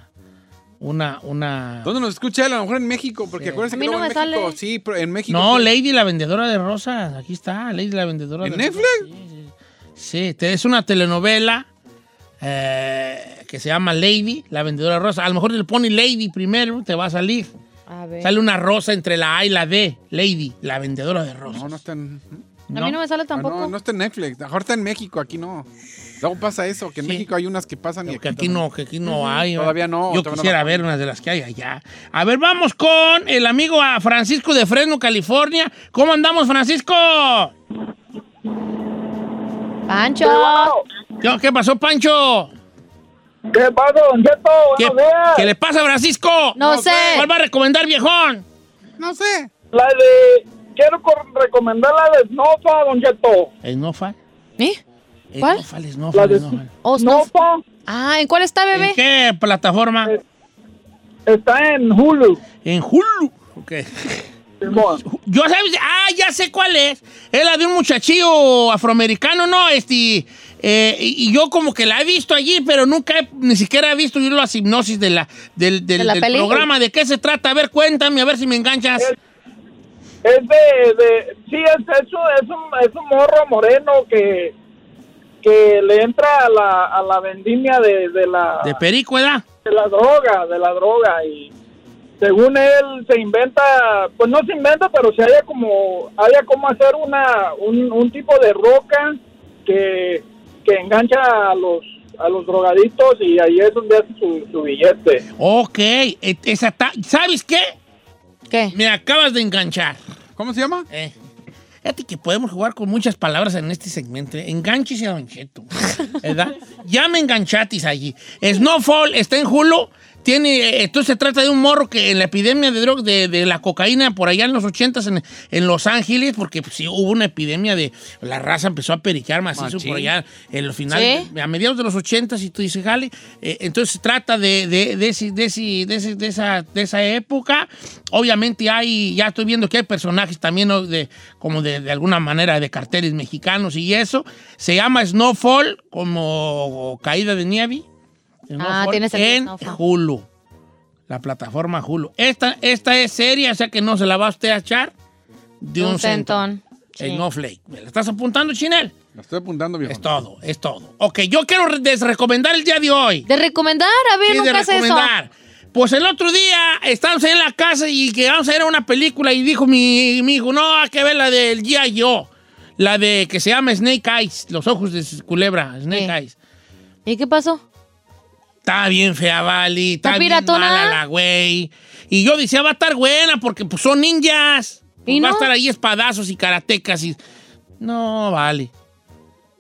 una, una... ¿Dónde nos escucha él? A lo mejor en México, porque acuérdense A que no luego en me México, sale. sí, pero en México. No, sí. Lady la vendedora de rosas, aquí está, Lady la vendedora ¿En de Netflix? rosas. Sí, sí. Sí, te- es una telenovela eh, que se llama Lady, la vendedora de rosas. A lo mejor le pone Lady primero, te va a salir. A ver. Sale una rosa entre la A y la D. Lady, la vendedora de rosas. No, no está en. A mí no me sale Ah, tampoco. No, no está en Netflix. Mejor está en México, aquí no. Luego pasa eso, que en Sí. México hay unas que pasan y Porque aquí no, que aquí no hay. Todavía no, Yo todavía quisiera ver unas de las que hay allá. A ver, vamos con el amigo a Francisco de Fresno, California. ¿Cómo andamos, Francisco? Pancho. ¿Qué, qué pasó, Pancho? ¿Qué pasa, Don Cheto? ¿Qué, Buenos días. qué le pasa, Francisco? No, sé. ¿Cuál va a recomendar, viejón? No sé. La de... Quiero recomendar la de Snofa, Don Cheto. ¿Esnofal? ¿Eh? ¿Cuál? Oh, Snow- Snofa Ah, ¿en cuál está, bebé? ¿En qué plataforma? está en Hulu. En Hulu. Ok. Yo sabes, ah, ya sé cuál es. Es la de un muchachillo afroamericano, ¿no? Este, eh, y, y yo como que la he visto allí, pero nunca he, ni siquiera he visto yo la hipnosis de la, del, del- ¿De la del programa. ¿De qué se trata? A ver, cuéntame, a ver si me enganchas. Es de, de sí, es, es, un, es un morro moreno que, que le entra a la, a la vendimia de, de la De perico, ¿verdad? de la droga, de la droga y según él se inventa, pues no se inventa, pero se haya como haya como hacer una un, un tipo de roca que, que engancha a los a los drogaditos y ahí es donde hace su, su billete. Ok, et- esa ta- ¿sabes qué? ¿Qué? Me acabas de enganchar. ¿Cómo se llama? Eh. Fíjate que podemos jugar con muchas palabras en este segmento. ¿eh? Enganches a Don Cheto. ¿Verdad? <laughs> ya me enganchatis allí. Snowfall está en Hulu. Tiene, entonces se trata de un morro que en la epidemia de drogas, de, de la cocaína por allá en los 80 en, en Los Ángeles, porque pues, sí hubo una epidemia de. La raza empezó a periquear macizo Machín. por allá en los finales, Sí. a mediados de los 80 y tú dices, jale. eh, entonces se trata de, de, de, ese- de ese- de ese- de esa, de esa época. Obviamente hay, ya estoy viendo que hay personajes también ¿no? de, como de, de alguna manera de carteles mexicanos y eso. Se llama Snowfall, como caída de nieve. Snowfall, tiene sentido, En. Hulu. La plataforma Hulu. Esta, esta es seria, o sea que no se la va a usted a echar de un, Un centón. centón. Sí. Snowflake. ¿Me la estás apuntando, Chinel? Lo estoy apuntando, viejo. Es todo, es todo. Ok, yo quiero re- desrecomendar el día de hoy. De recomendar, a ver, Sí, de nunca eso. recomendar. Pues el otro día estábamos en la casa y que vamos a ver una película y dijo mi, mi hijo, no, hay que ver la del G.I. Joe. La de que se llama Snake Eyes, los ojos de culebra, Snake Sí. Eyes. ¿Y qué pasó? Está bien fea, Vali. Está ¿Está bien piratona? mala la güey. Y yo decía, va a estar buena porque pues, son ninjas. Pues, ¿Y Va a no? estar ahí espadazos y karatecas y... No, vale.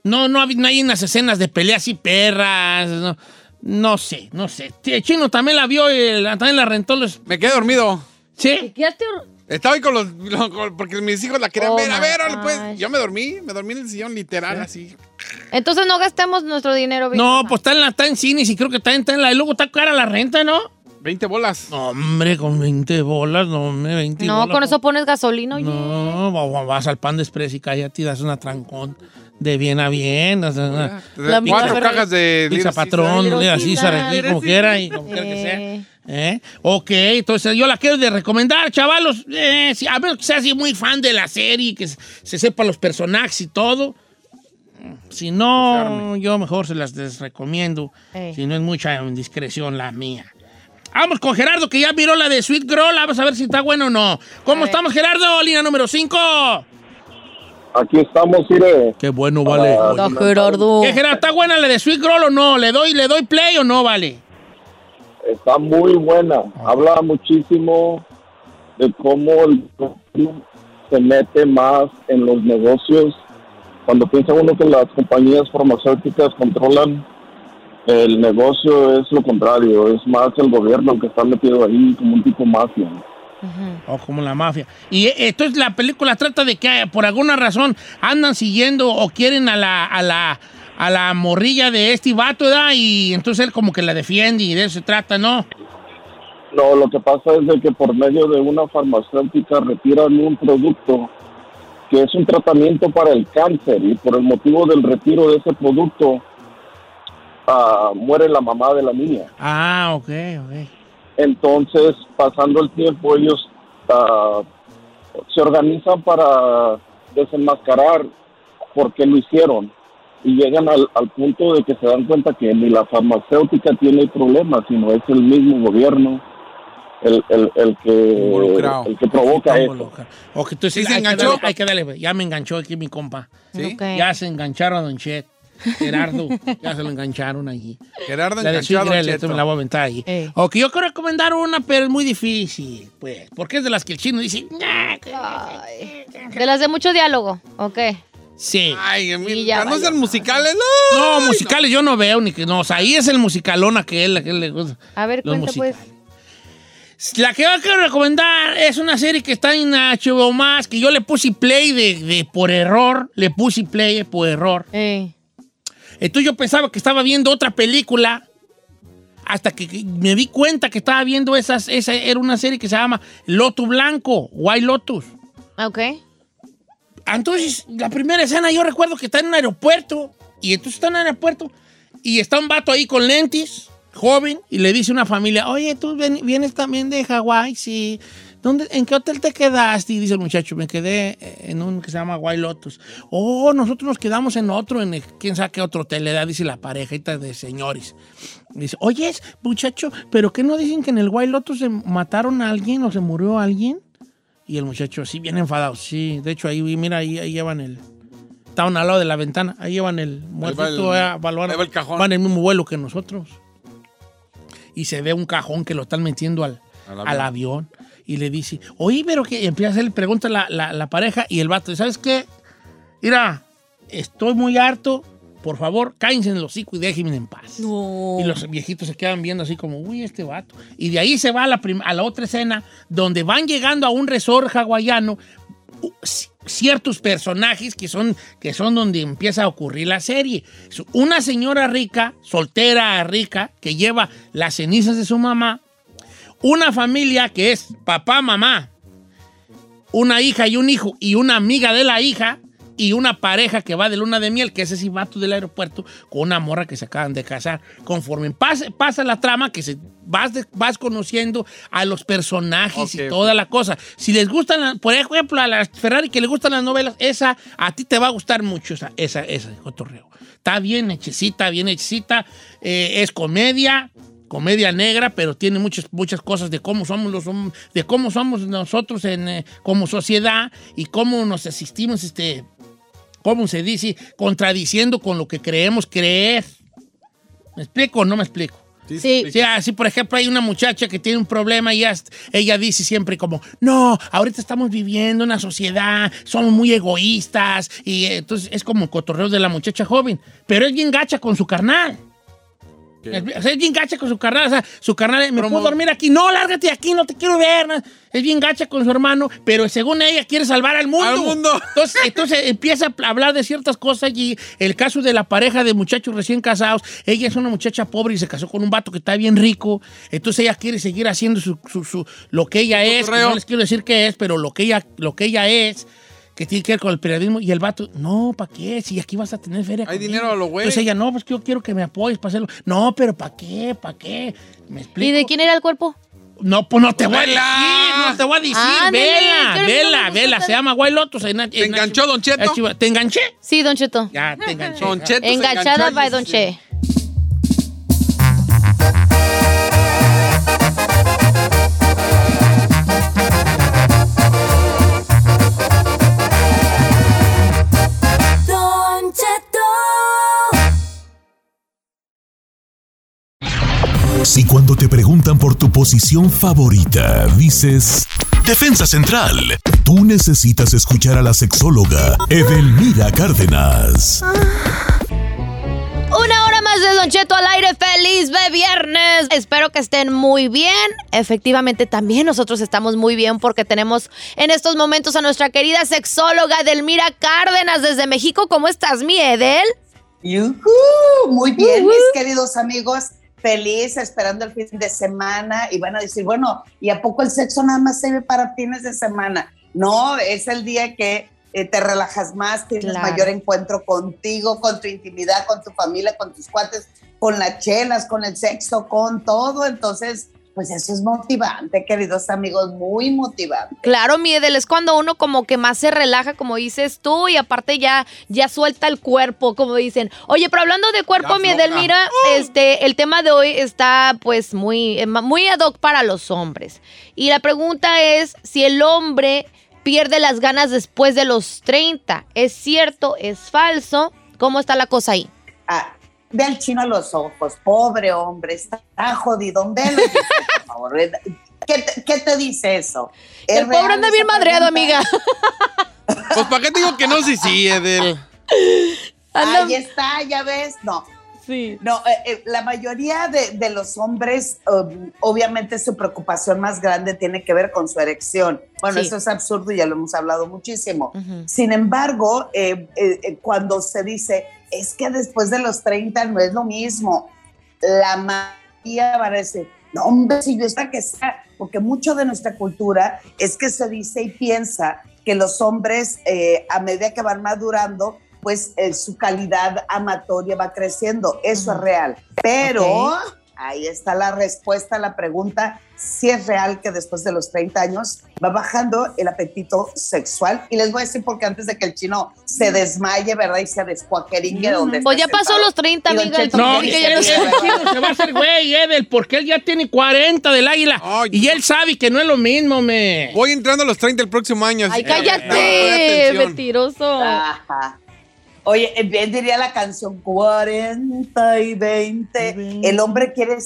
No, no, no hay unas escenas de peleas y perras. No, no sé, no sé. El chino también la vio, y la- también la rentó. Los... Me quedé dormido. ¿Sí? Quedaste Estaba ahí con los. porque mis hijos la querían Oh ver. A my ver, pues. Yo me dormí. Me dormí en el sillón, literal, así. Entonces no gastemos nuestro dinero. bien. No, pues está en, la, está en cines y creo que está en, está en la... Y luego está cara la renta, ¿no? 20 bolas. No, hombre, con 20 bolas, no, hombre, 20 No, bolas. con eso pones gasolina, oye. No, va- va- vas al pan de express y cállate y das una trancón de bien a bien. o sea, La Cuatro cajas de Pizza patrón. Little Caesar, aquí, como quiera y como quiera que sea. Eh, ¿Eh? Ok, entonces yo la quiero de recomendar, chavalos. Eh, si- a menos que sea así muy fan de la serie, que se, se sepa los personajes y todo. Si no, yo mejor se las desrecomiendo. Si no es mucha indiscreción la mía. Vamos con Gerardo, que ya miró la de Sweet Girl. Vamos a ver si está bueno o no. ¿Cómo estamos, Gerardo? Línea número 5. Aquí estamos, mire. Qué bueno, vale. Ah, Gerardo. ¿Qué, Gerardo? ¿Está buena la de Sweet Girl o no? ¿Le doy, ¿Le doy play o no, vale? Está muy buena. Habla muchísimo de cómo el se mete más en los negocios. Cuando piensa uno que las compañías farmacéuticas controlan el negocio, es lo contrario. Es más el gobierno que está metido ahí como un tipo mafia. O como la mafia. Y entonces la película trata de que por alguna razón andan siguiendo o quieren a la, a la, a la morrilla de este vato, ¿verdad? Y entonces él como que la defiende y de eso se trata, ¿no? No, lo que pasa es de que por medio de una farmacéutica retiran un producto que es un tratamiento para el cáncer y por el motivo del retiro de ese producto ah, muere la mamá de la niña. Ah, ok, ok. Entonces, pasando el tiempo, ellos ah, se organizan para desenmascarar por qué lo hicieron y llegan al, al punto de que se dan cuenta que ni la farmacéutica tiene el problema, sino es el mismo gobierno el, el, el que, el que provoca involucrado. Ok, entonces ¿Sí se enganchó? darle- hay que darle, pues, ya me enganchó aquí mi compa. ¿Sí? Ya se engancharon a Don Chet. Gerardo, ya se lo engancharon allí. Gerardo La de enganchado, Cheto. esta me la voy a aventar ahí. Eh. Ok, yo quiero recomendar una, pero es muy difícil, pues. Porque es de las que el chino dice. De las de mucho diálogo. Ok. sí. Ay, a mí- Sí, ya no sean musicales, no. No, musicales yo no veo ni que no. O sea, ahí es el musicalón a que él, a que él le gusta. A ver, Los cuenta pues. La que yo quiero recomendar es una serie que está en HBO más, que yo le puse play de, de por error. Le puse play por error. Eh. Entonces yo pensaba que estaba viendo otra película hasta que me di cuenta que estaba viendo esas, esa era una serie que se llama Loto Blanco, White Lotus. Ok. Entonces, la primera escena yo recuerdo que está en un aeropuerto y entonces está en un aeropuerto y está un vato ahí con lentes, joven, y le dice a una familia, oye, tú vienes también de Hawái, sí. ¿Dónde, ¿En qué hotel te quedaste? Y dice el muchacho, me quedé en un que se llama White Lotus. Oh, nosotros nos quedamos en otro, en el- quién sabe qué otro hotel le da, dice la parejita de señores. Dice, oye, muchacho, ¿pero qué no dicen que en el White Lotus se mataron a alguien o se murió alguien? Y el muchacho así bien enfadado. Sí, de hecho ahí, mira, ahí, ahí llevan el... Estaban al lado de la ventana, ahí llevan el eh, van- ahí va el cajón. Van en el mismo vuelo que nosotros. Y se ve un cajón que lo están metiendo al, Al al avión. Y le dice, oye, pero que empieza a hacerle pregunta la, la, la pareja y el vato, ¿sabes qué? Mira, estoy muy harto, por favor, cállense en el hocico y déjenme en paz. No. Y los viejitos se quedan viendo así como, uy, este vato. Y de ahí se va a la, a la otra escena donde van llegando a un resort hawaiano ciertos personajes que son, que son donde empieza a ocurrir la serie. Una señora rica, soltera rica, que lleva las cenizas de su mamá. Una familia que es papá, mamá, una hija y un hijo y una amiga de la hija y una pareja que va de luna de miel, que es ese vato del aeropuerto, con una morra que se acaban de casar. Conforme pasa, pasa la trama, que se, vas, de- vas conociendo a los personajes y toda la cosa. Si les gustan, la- por ejemplo, a las Ferrari que les gustan las novelas, esa a ti te va a gustar mucho, esa, esa, esa cotorreo. Está bien hechecita, bien hechecita, eh, es comedia, comedia negra, pero tiene muchas, muchas cosas de cómo somos los de cómo somos nosotros en, eh, como sociedad y cómo nos asistimos, este, cómo se dice, contradiciendo con lo que creemos creer. ¿Me explico o no me explico? Sí. Sí, así, por ejemplo, hay una muchacha que tiene un problema y ella, ella dice siempre como, no, ahorita estamos viviendo una sociedad, somos muy egoístas, y entonces es como el cotorreo de la muchacha joven, pero es bien gacha con su carnal. O sea, es bien gacha con su carnal. O sea, su carnal, ¿me puedo dormir aquí? No, lárgate de aquí, no te quiero ver. no. Es bien gacha con su hermano, pero según ella quiere salvar al mundo. Al mundo. <laughs> Entonces, entonces empieza a hablar de ciertas cosas y el caso de la pareja de muchachos recién casados, ella es una muchacha pobre y se casó con un vato que está bien rico, entonces ella quiere seguir haciendo su, su- su- lo que ella es, que no les quiero decir qué es, pero lo que ella, lo que ella es, que tiene que ver con el periodismo, y el vato, no, ¿para qué? Si aquí vas a tener feria. Hay conmigo". dinero a lo güey. Entonces ella, no, pues que yo quiero que me apoyes para hacerlo. No, pero ¿para qué? ¿Para qué? ¿Me explico? ¿Y de quién era el cuerpo? No, pues no te voy a decir, no te voy a decir. Ándale, vela, no vela, vela. Se llama White Lotus. en- en- ¿Te enganchó, Don Cheto? ¿Te enganché? Sí, Don Cheto. Ya, te enganché. Don Cheto se Enganchada enganchó by Don Che. Si cuando te preguntan por tu posición favorita, dices Defensa Central, tú necesitas escuchar a la sexóloga Edelmira Cárdenas. Una hora más de Don Cheto al aire, feliz de viernes. Espero que estén muy bien. Efectivamente, también nosotros estamos muy bien porque tenemos en estos momentos a nuestra querida sexóloga Delmira Cárdenas desde México. ¿Cómo estás, mi Edel? Yujú, Muy bien, mis queridos amigos. Feliz, esperando el fin de semana. Y van a decir, bueno, ¿y a poco el sexo nada más sirve para fines de semana? No, es el día que eh, te relajas más, tienes Claro. mayor encuentro contigo, con tu intimidad, con tu familia, con tus cuates, con las chelas, con el sexo, con todo. Entonces, pues eso es motivante, queridos amigos, muy motivante. Claro, mi Edel, es cuando uno como que más se relaja, como dices tú, y aparte ya, ya suelta el cuerpo, como dicen. Oye, pero hablando de cuerpo, Ya mi afloja. Edel, mira, este, el tema de hoy está pues muy, eh, muy ad hoc para los hombres. Y la pregunta es si el hombre pierde las ganas después de los 30. ¿Es cierto? ¿Es falso? ¿Cómo está la cosa ahí? Ah, ve al chino a los ojos, pobre hombre, está jodido. Velo, por <laughs> favor. ¿Qué te, qué te dice eso? ¿Es El pobre anda bien madreado, pregunta? amiga. Pues, ¿para qué te digo que no? Sí, sí, Edel. Ahí está, ya ves. No, Sí. no, eh, eh, la mayoría de, de los hombres, um, obviamente su preocupación más grande tiene que ver con su erección. Bueno, Sí. eso es absurdo y ya lo hemos hablado muchísimo. Sin embargo, eh, eh, eh, cuando se dice, es que después de los 30 no es lo mismo, la mayoría va a decir, no, hombre, si yo está que sea, porque mucho de nuestra cultura es que se dice y piensa que los hombres, eh, a medida que van madurando, pues eh, su calidad amatoria va creciendo. Eso es real. Pero. Ahí está la respuesta a la pregunta, si es real que después de los 30 años va bajando el apetito sexual. Y les voy a decir porque antes de que el chino se desmaye, ¿verdad? Y se descuaqueringue donde Pues ya pasó sentado. los 30, Y don amiga. el No, chino que dice el, chino se va a hacer güey, Edel, porque él ya tiene 40 del águila. Ay, y él sabe que no es lo mismo, me. Voy entrando a los 30 el próximo año. así Ay, No, cállate, mentiroso. Ajá. Oye, bien diría la canción 40 y 20. El hombre quiere,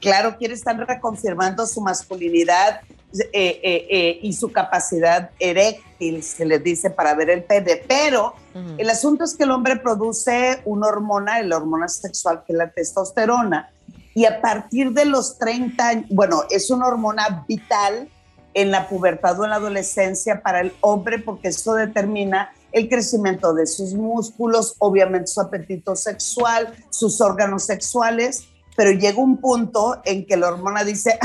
claro, quiere estar reconfirmando su masculinidad eh, eh, eh, y su capacidad eréctil, se les dice, para ver el pene. Pero Ujú. el asunto es que el hombre produce una hormona, la hormona sexual, que es la testosterona, y a partir de los 30 años, bueno, es una hormona vital en la pubertad o en la adolescencia para el hombre porque eso determina el crecimiento de sus músculos, obviamente su apetito sexual, sus órganos sexuales, pero llega un punto en que la hormona dice,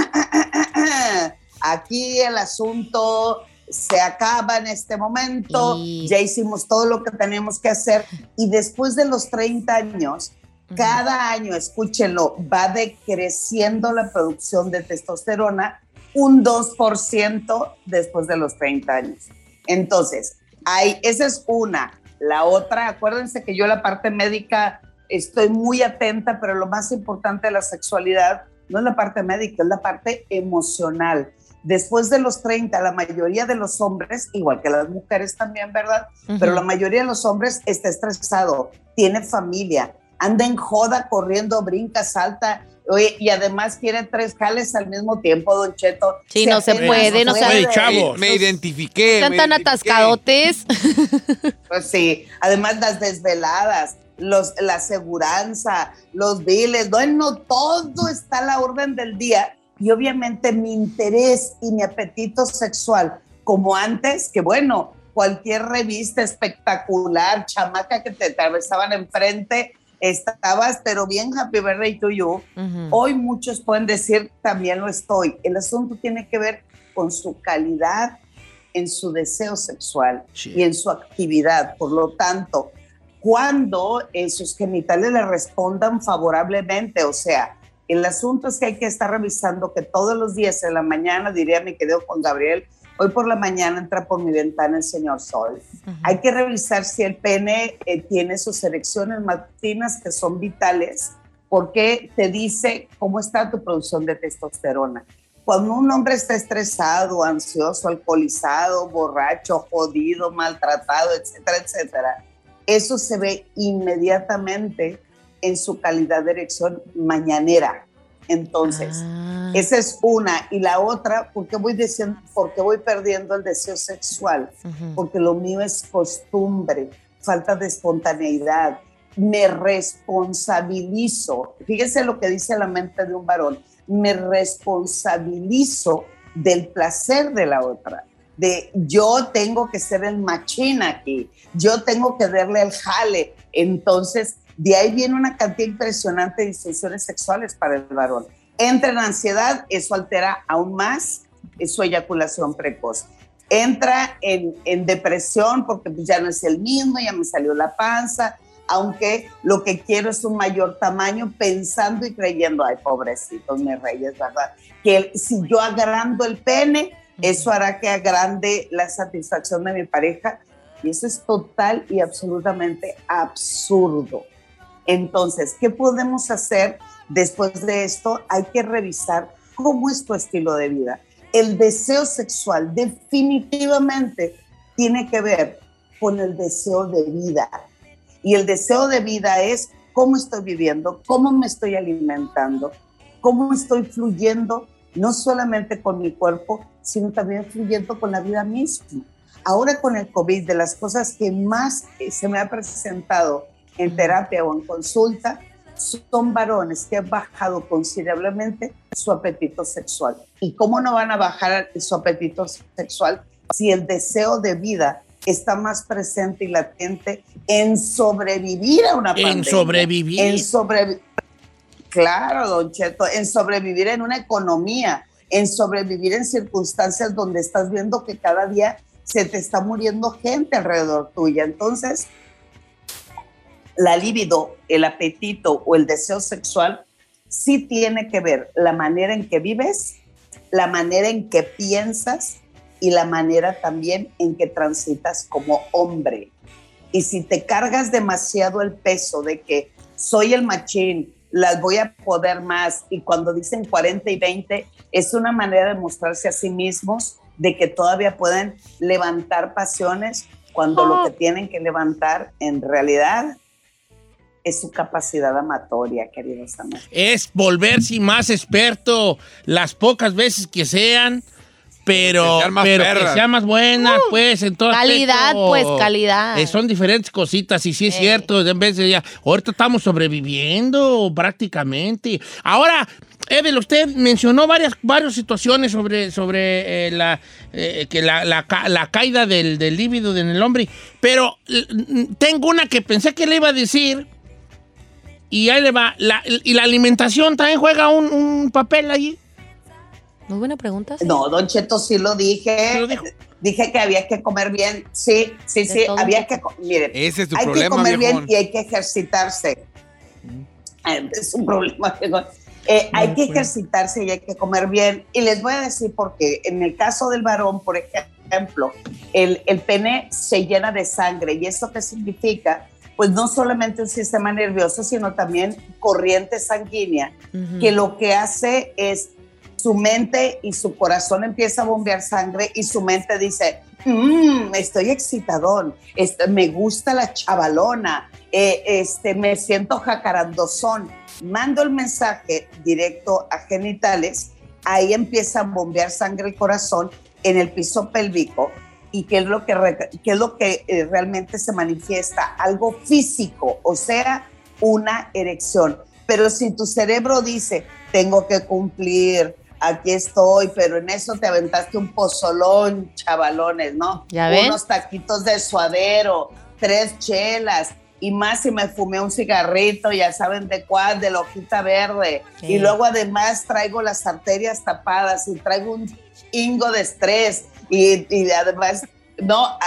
aquí el asunto se acaba en este momento, Y- ya hicimos todo lo que teníamos que hacer y después de los 30 años, cada año, escúchenlo, va decreciendo la producción de testosterona un 2% después de los 30 años. Entonces, hay, esa es una. La otra, acuérdense que yo la parte médica estoy muy atenta, pero lo más importante de la sexualidad no es la parte médica, es la parte emocional. Después de los 30, la mayoría de los hombres, igual que las mujeres también, ¿verdad? Pero la mayoría de los hombres está estresado, tiene familia, anda en joda, corriendo, brinca, salta, oye, y además quiere tres jales al mismo tiempo, Don Cheto. Sí, no se puede, no se puede, chavo. Me identifiqué. Están me tan identifiqué. atascadotes. <laughs> Pues sí, además las desveladas, los, la aseguranza, los biles, bueno, todo está a la orden del día. Y obviamente mi interés y mi apetito sexual, como antes, que bueno, cualquier revista espectacular, chamaca que te atravesaban enfrente, estabas, pero bien happy birthday to you. Hoy muchos pueden decir, también lo estoy. El asunto tiene que ver con su calidad en su deseo sexual Sí. y en su actividad. Por lo tanto, cuando eh, sus genitales le respondan favorablemente, o sea, el asunto es que hay que estar revisando que todos los días en la mañana, diría mi querido Juan Gabriel, hoy por la mañana entra por mi ventana el señor Sol. Hay que revisar si el pene eh, tiene sus erecciones matutinas que son vitales, porque te dice cómo está tu producción de testosterona. Cuando un hombre está estresado, ansioso, alcoholizado, borracho, jodido, maltratado, etcétera, etcétera, eso se ve inmediatamente en su calidad de erección mañanera. Entonces, Ah. esa es una. Y la otra, ¿por qué voy, diciendo, por qué voy perdiendo el deseo sexual? Porque lo mío es costumbre, falta de espontaneidad. me responsabilizo. Fíjese lo que dice la mente de un varón. Me responsabilizo del placer de la otra. De yo tengo que ser el machín aquí, yo tengo que darle el jale. Entonces, de ahí viene una cantidad impresionante de disfunciones sexuales para el varón. Entra en ansiedad, eso altera aún más su eyaculación precoz. Entra en, en depresión porque pues, ya no es el mismo, ya me salió la panza, aunque lo que quiero es un mayor tamaño, pensando y creyendo, ay, pobrecitos mis reyes, ¿verdad? Que si yo agrando el pene, eso hará que agrande la satisfacción de mi pareja. Y eso es total y absolutamente absurdo. Entonces, ¿qué podemos hacer después de esto? Hay que revisar cómo es tu estilo de vida. El deseo sexual definitivamente tiene que ver con el deseo de vida. Y el deseo de vida es cómo estoy viviendo, cómo me estoy alimentando, cómo estoy fluyendo, no solamente con mi cuerpo, sino también fluyendo con la vida misma. Ahora con el COVID, de las cosas que más se me ha presentado en terapia o en consulta, son varones que han bajado considerablemente su apetito sexual. ¿Y cómo no van a bajar su apetito sexual si el deseo de vida está más presente y latente en sobrevivir a una pandemia? En sobrevivir. En sobrevivir. Claro, don Cheto, en sobrevivir en una economía, en sobrevivir en circunstancias donde estás viendo que cada día se te está muriendo gente alrededor tuya. Entonces, la libido, el apetito o el deseo sexual sí tiene que ver la manera en que vives, la manera en que piensas y la manera también en que transitas como hombre. Y si te cargas demasiado el peso de que soy el machín, las voy a poder más, y cuando dicen 40 y 20, es una manera de mostrarse a sí mismos de que todavía pueden levantar pasiones cuando lo que tienen que levantar en realidad es su capacidad amatoria, queridos amigos. Es volverse más experto las pocas veces que sean, pero, Que más pero que sean más buenas, pues, en todo Calidad, aspecto. pues, calidad. Eh, son diferentes cositas, y sí es Ey. cierto, en vez de ya, ahorita estamos sobreviviendo prácticamente. Ahora, Evel, usted mencionó varias, varias situaciones sobre, sobre eh, la, eh, que la, la ca- la caída del, del líbido en el hombre, pero tengo una que pensé que le iba a decir, y ahí le va, la- y la alimentación también juega un, un papel allí. Muy buena pregunta. sí. No, Don Cheto sí lo dije. Sí lo dijo. Dije que había que comer bien. Sí, sí, sí, había que miren, Ese es tu hay problema, que comer viejón. bien y hay que ejercitarse. Eh, Es un problema. viejón. Eh, hay que ejercitarse y hay que comer bien. Y les voy a decir por qué. En el caso del varón, por ejemplo, el, el pene se llena de sangre. ¿Y eso qué significa? Pues no solamente un sistema nervioso, sino también corriente sanguínea que lo que hace es su mente y su corazón empieza a bombear sangre y su mente dice, "Mm, estoy excitadón, este, me gusta la chavalona, eh, este, me siento jacarandozón. Mando el mensaje directo a genitales, ahí empieza a bombear sangre el corazón en el piso pélvico y qué es lo que, re- qué es lo que eh, realmente se manifiesta, algo físico, o sea, una erección. Pero si tu cerebro dice, tengo que cumplir, aquí estoy, pero en eso te aventaste un pozolón, chavalones, ¿no? ¿Ya ven? Unos taquitos de suadero, tres chelas, y más si me fumé un cigarrito, ya saben de cuál, de la hojita verde. Sí. Y luego además traigo las arterias tapadas y traigo un hingo de estrés. Y, y además, no, a-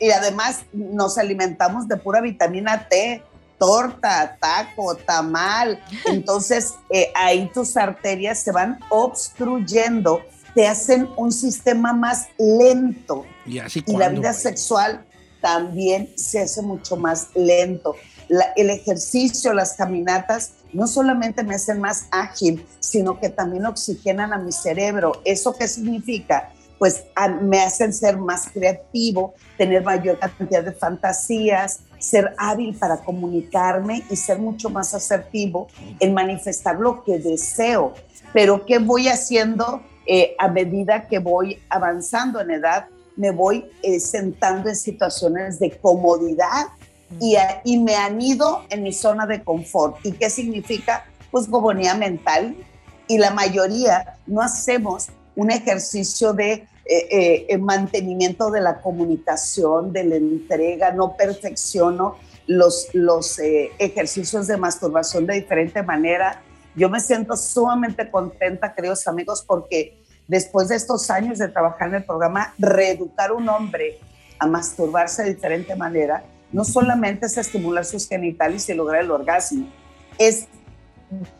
y, y además nos alimentamos de pura vitamina T, torta, taco, tamal. Entonces eh, ahí tus arterias se van obstruyendo, te hacen un sistema más lento Y así y la vida sexual también se hace mucho más lento. La- el ejercicio, las caminatas, no solamente me hacen más ágil, sino que también oxigenan a mi cerebro. ¿Eso qué significa? Pues a- me hacen ser más creativo, tener mayor cantidad de fantasías, ser hábil para comunicarme y ser mucho más asertivo en manifestar lo que deseo. Pero ¿qué voy haciendo eh, a medida que voy avanzando en edad? me voy eh, sentando en situaciones de comodidad y, y me anido en mi zona de confort. ¿Y qué significa? Pues gobonía mental. Y la mayoría no hacemos un ejercicio de eh, eh, mantenimiento de la comunicación, de la entrega, no perfecciono los, los eh, ejercicios de masturbación de diferente manera. Yo me siento sumamente contenta, queridos amigos, porque después de estos años de trabajar en el programa, reeducar a un hombre a masturbarse de diferente manera, no solamente es estimular sus genitales y lograr el orgasmo, es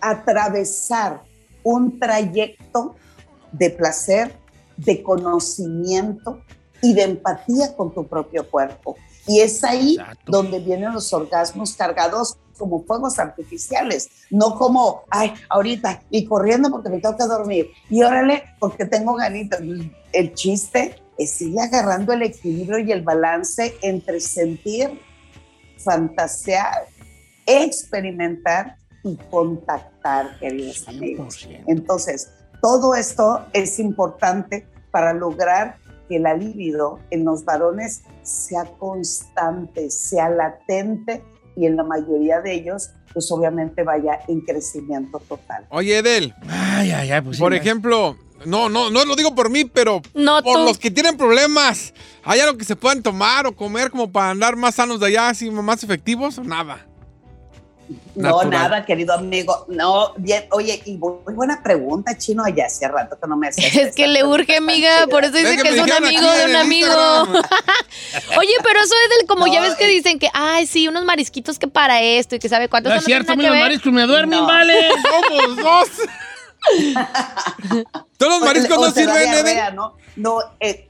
atravesar un trayecto de placer, de conocimiento y de empatía con tu propio cuerpo. Y es ahí Exacto. donde vienen los orgasmos cargados como fuegos artificiales, no como, ay, ahorita, y corriendo porque me que dormir, y órale, porque tengo ganitas. El chiste es ir agarrando el equilibrio y el balance entre sentir, fantasear, experimentar y contactar, queridos amigos. 100%. Entonces, todo esto es importante para lograr que la libido en los varones sea constante, sea latente y en la mayoría de ellos, pues obviamente vaya en crecimiento total. Oye, Edel, Ay, ay, ay, pues sí, por ya. ejemplo, no, no, no lo digo por mí, pero No, por tú. los que tienen problemas, ¿hay algo que se puedan tomar o comer como para andar más sanos de allá, así más efectivos o nada? No, nada, querido amigo. No, bien, oye, y muy buena pregunta, Chino, ya hace rato que no me hacías <laughs> Es que le urge, amiga, por eso dice Es que que es un amigo de un amigo. <laughs> Oye, pero eso es del, como ya ves que dicen que, ay, sí, unos marisquitos que para esto y que sabe cuánto. No es cierto, los mariscos me duermen, No. vale. Somos dos. <laughs> ¿Todos los mariscos o no sirven, diarrea, ¿no? No, eh,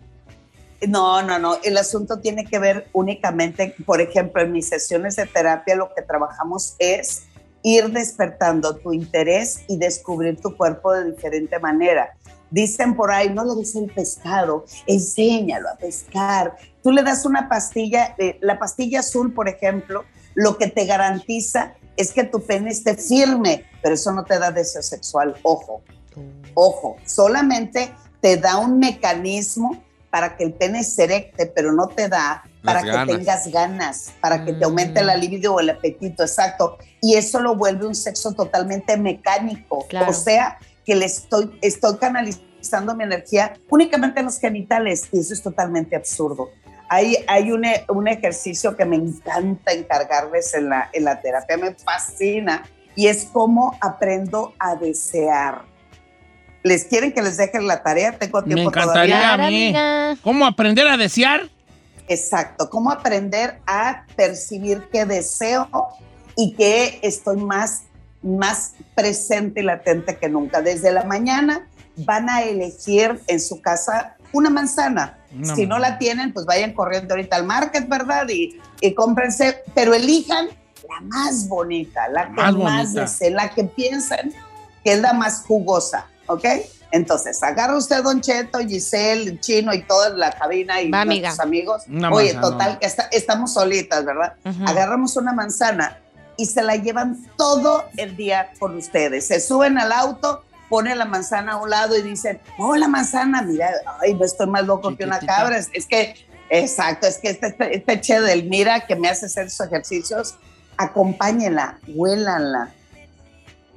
no, no, no. El asunto tiene que ver únicamente, por ejemplo, en mis sesiones de terapia lo que trabajamos es ir despertando tu interés y descubrir tu cuerpo de diferente manera. Dicen por ahí, no le des el pescado, enséñalo a pescar. Tú le das una pastilla, eh, la pastilla azul, por ejemplo, lo que te garantiza es que tu pene esté firme, pero eso no te da deseo sexual, ojo. Ojo, solamente te da un mecanismo para que el pene se erecte, pero no te da para Las que ganas. tengas ganas, para que te aumente Mm. la libido o el apetito, exacto. Y eso lo vuelve un sexo totalmente mecánico. Claro. O sea, que le estoy, estoy canalizando mi energía únicamente en los genitales y eso es totalmente absurdo. Hay, hay un, e- un ejercicio que me encanta encargarles en la, en la terapia, me fascina, y es cómo aprendo a desear. ¿Les quieren que les deje la tarea? Tengo Me tiempo encantaría todavía. a mí. amiga. ¿Cómo aprender a desear? Exacto, cómo aprender a percibir que deseo y que estoy más, más presente y latente que nunca. Desde la mañana van a elegir en su casa una manzana. Una si no la tienen, pues vayan corriendo ahorita al market, ¿verdad? Y, y cómprense, pero elijan la más bonita, la que Más más, deseen, la que piensan que es la más jugosa, ¿ok? Entonces, agarra usted, Don Cheto, Giselle, el Chino y toda la cabina y Va, nuestros amigos. Una Oye, manzana. total, que está- estamos solitas, ¿verdad? Agarramos una manzana y se la llevan todo el día con ustedes. Se suben al auto, ponen la manzana a un lado y dicen, oh, la manzana, mira, ay, no estoy más loco que una cabra. Es, es que, exacto, es que este, este, este che del mira que me hace hacer esos ejercicios, acompáñenla, huélanla,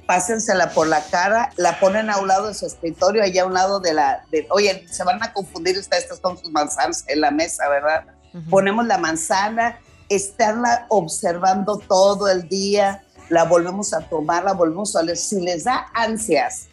pásensela por la cara, la ponen a un lado de su escritorio, allá a un lado de la, de, oye, se van a confundir ustedes con sus manzanas en la mesa, ¿verdad? Ujú. ponemos la manzana, estarla observando todo el día, la volvemos a tomar, la volvemos a oler. Si les da ansias,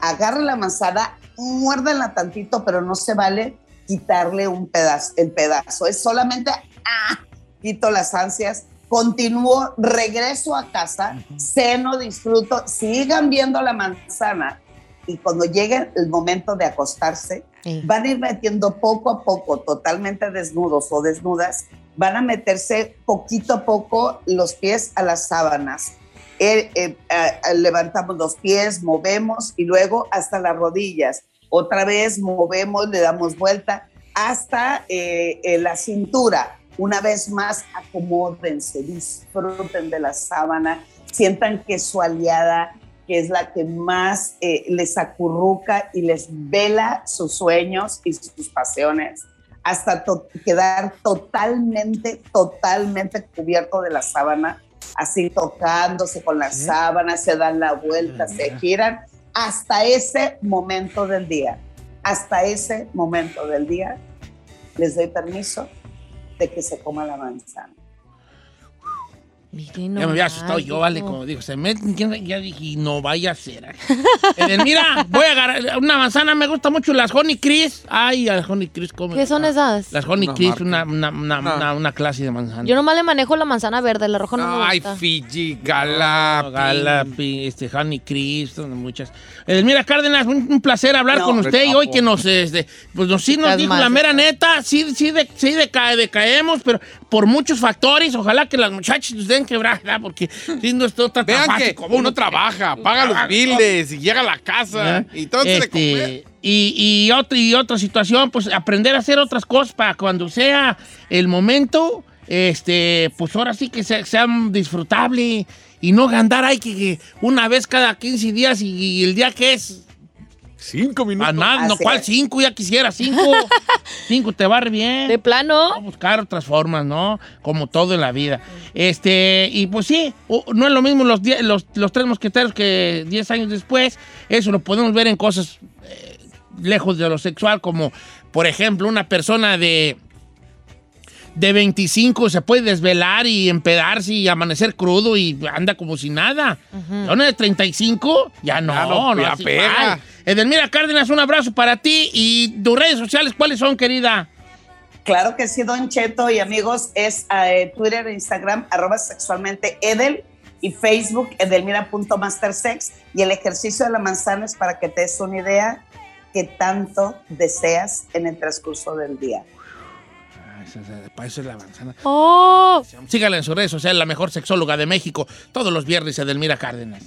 agarren la manzana, muérdanla tantito, pero no se vale quitarle un pedazo, el pedazo. Es solamente, ah, quito las ansias, continúo, regreso a casa, ceno, disfruto, sigan viendo la manzana y cuando llegue el momento de acostarse, Sí. van a ir metiendo poco a poco, totalmente desnudos o desnudas, van a meterse poquito a poco los pies a las sábanas. Eh, eh, eh, levantamos los pies, movemos y luego hasta las rodillas. Otra vez movemos, le damos vuelta hasta eh, eh, la cintura. Una vez más, acomódense, disfruten de la sábana, sientan que su aliada que es la que más eh, les acurruca y les vela sus sueños y sus pasiones. hasta to- quedar totalmente, totalmente cubierto de la sábana, así tocándose con la sábana, se dan la vuelta, se giran, hasta ese momento del día, hasta ese momento del día, les doy permiso de que se coma la manzana. Ya me había asustado yo, vale, como dijo, se meten, ¿quién- ya dije, no vaya a ser. mira, voy a agarrar una manzana, me gusta mucho las Honey Crisp. Ay, las Honey Crisp, ¿cómo? ¿Qué son esas? Las Honey Una Crisp, una, una, una, Ah. una- una clase de manzana. Yo nomás le manejo la manzana verde, la roja no me Ay, gusta. Fiji, Gala, Galapi. este, Honey Crisp, son muchas. Edelmira Cárdenas, un, un placer hablar No, con usted y hoy que nos, este, pues nos, sí nos dijo la mera neta, sí, sí, de- sí deca- decaemos, pero por muchos factores, ojalá que las muchachas nos den quebrada, porque si no esto está tan Vean fácil que como uno trabaja, paga los biles y llega a la casa y todo se le. Este, y, y, otra, y otra situación, pues aprender a hacer otras cosas para cuando sea el momento, este, pues ahora sí que sea, sea disfrutable y no andar ahí que, que una vez cada 15 días y, y el día que es, Cinco a minutos. nada, no, ¿cuál cinco? Ya quisiera cinco. <laughs> cinco te va re bien. De plano. a buscar otras formas, ¿no? Como todo en la vida. Este, y pues sí, no es lo mismo los, die- los, los tres mosqueteros que 10 años después. Eso lo podemos ver en cosas eh, lejos de lo sexual, como por ejemplo una persona de, de 25 se puede desvelar y empedarse y amanecer crudo y anda como si nada. Ya Una de 35, ya no, Ya no, no, así. Edelmira Cárdenas, un abrazo para ti y tus redes sociales, ¿cuáles son, querida? Claro que sí, Don Cheto y amigos, es eh, Twitter e Instagram, arroba sexualmente Edel y Facebook edelmira.mastersex y el ejercicio de la manzana es para que te des una idea que tanto deseas en el transcurso del día. Para eso es la manzana. Oh, Sígala en sus redes sociales, la mejor sexóloga de México, todos los viernes, Edelmira Cárdenas.